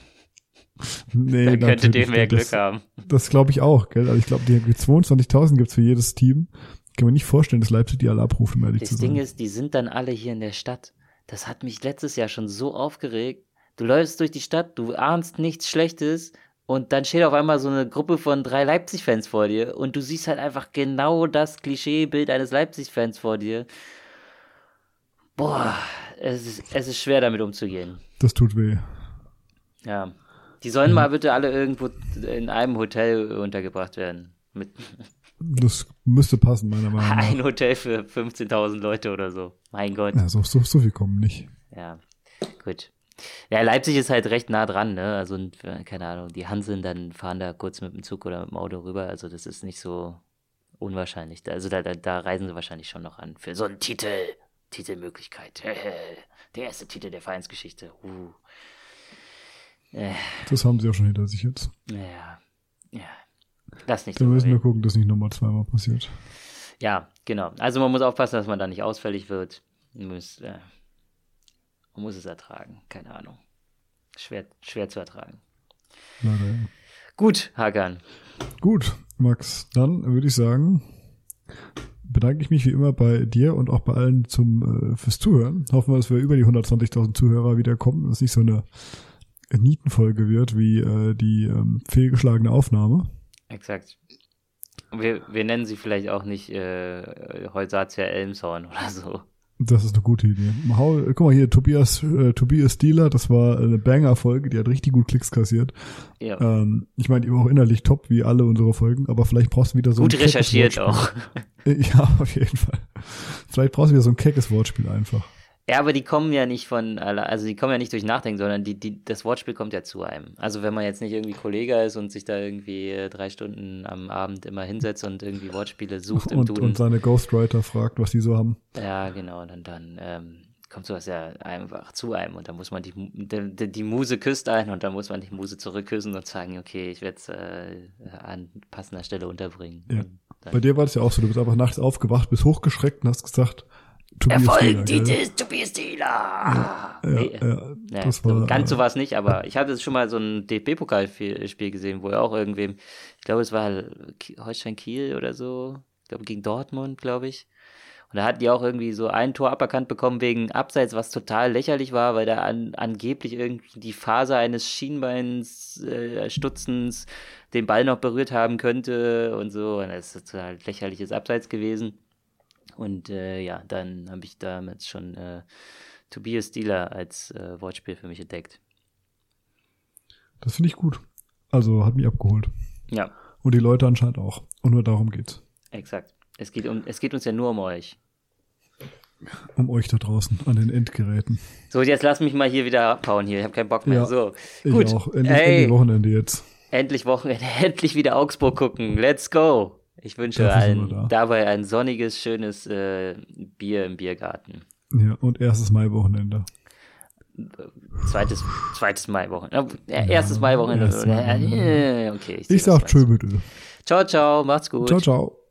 Nee, Dann könntet ihr mehr. Glück das, haben. Das glaube ich auch, gell? Also ich glaube, die 22.000 gibt's für jedes Team. Ich kann mir nicht vorstellen, dass Leipzig die alle abrufen, um ehrlich zu Das sein. Ding ist, die sind dann alle hier in der Stadt. Das hat mich letztes Jahr schon so aufgeregt. Du läufst durch die Stadt, du ahnst nichts Schlechtes und dann steht auf einmal so eine Gruppe von drei Leipzig-Fans vor dir und du siehst halt einfach genau das Klischeebild eines Leipzig-Fans vor dir. Boah, es ist, es ist schwer damit umzugehen. das tut weh. Ja. Die sollen mal bitte alle irgendwo in einem Hotel untergebracht werden. Mit (laughs) Das müsste passen, meiner Meinung nach. ein Hotel für 15.000 Leute oder so. Mein Gott. Ja, so, so, so viel kommen nicht. Ja, gut. Ja, Leipzig ist halt recht nah dran, ne? Also, äh, keine Ahnung, die Hanseln dann fahren da kurz mit dem Zug oder mit dem Auto rüber. Also, das ist nicht so unwahrscheinlich. Also, da, da, da reisen sie wahrscheinlich schon noch an. Für so einen Titel. Titelmöglichkeit. (laughs) Der erste Titel der Vereinsgeschichte. Uh. Äh, Das haben sie auch schon hinter sich jetzt. ja. Ja. Lass nicht Da müssen wir gucken, dass nicht nochmal zweimal passiert. Ja, genau. Also, man muss aufpassen, dass man da nicht ausfällig wird. Muss, äh, man muss es ertragen. Keine Ahnung. Schwer, schwer zu ertragen. Leider. Gut, Hagan. Gut, Max, dann würde ich sagen, bedanke ich mich wie immer bei dir und auch bei allen zum äh, fürs Zuhören. Hoffen wir, dass wir über die 120.000 Zuhörer wieder kommen, dass es nicht so eine Nietenfolge wird wie äh, die ähm, fehlgeschlagene Aufnahme. Exakt. Wir, wir nennen sie vielleicht auch nicht äh, Holsatia Elmshorn oder so. Das ist eine gute Idee. Hau, guck mal hier, Tobias, äh, Tobias Stieler, das war eine Banger-Folge, die hat richtig gut Klicks kassiert. Ja. Ähm, ich meine, die war auch innerlich top, wie alle unsere Folgen, aber vielleicht brauchst du wieder so Gut ein recherchiert auch. (laughs) Ja, auf jeden Fall. Vielleicht brauchst du wieder so ein keckes Wortspiel einfach. Ja, aber die kommen ja nicht von, also die kommen ja nicht durch Nachdenken, sondern die, die, das Wortspiel kommt ja zu einem. Also wenn man jetzt nicht irgendwie Kollege ist und sich da irgendwie äh, drei Stunden am Abend immer hinsetzt und irgendwie Wortspiele sucht im Und, Duden. und seine Ghostwriter fragt, was die so haben. Ja, genau, dann, dann ähm, kommt sowas ja einfach zu einem und dann muss man die, die, die- Muse küsst einen und dann muss man die Muse zurückküssen und sagen, okay, ich werde es äh, an passender Stelle unterbringen. Ja. Bei dir war das ja auch so, du bist einfach nachts aufgewacht, bist hochgeschreckt und hast gesagt, Tobias Erfolg, die gell? ist Tobias Dealer! Ja, nee, ja, Ja, das so, war, ganz so äh, war es nicht, aber ich hatte schon mal so ein DFB-Pokalspiel gesehen, wo er auch irgendwem, ich glaube, es war Holstein Kiel oder so, ich glaube gegen Dortmund, glaube ich. Und da hatten die auch irgendwie so ein Tor aberkannt bekommen wegen Abseits, was total lächerlich war, weil da an, angeblich irgendwie die Faser eines Schienbeins äh, Stutzens den Ball noch berührt haben könnte und so. Und das ist total lächerliches Abseits gewesen. Und äh, ja, dann habe ich damals schon äh, Tobias Dealer als äh, Wortspiel für mich entdeckt. Das finde ich gut. Also hat mich abgeholt. Ja, Und die Leute anscheinend auch. Und nur darum geht's. exakt. Es geht, um, es geht uns ja nur um euch. Um euch da draußen an den Endgeräten. So, jetzt lass mich mal hier wieder abhauen hier. Ich habe keinen Bock mehr. Ja, so, Ich gut. Endlich, endlich Wochenende jetzt. endlich Wochenende, (laughs) endlich wieder Augsburg gucken. Let's go. Ich wünsche allen da. dabei ein sonniges, schönes äh, Bier im Biergarten. Ja, und erstes Mai-Wochenende. Zweites, zweites Mai-Wochenende. Äh, erstes Mai-Wochenende. erstes Mai-Wochenende. Äh, okay, ich, Ich sag tschö bitte. Ciao, ciao, macht's gut. Ciao, ciao.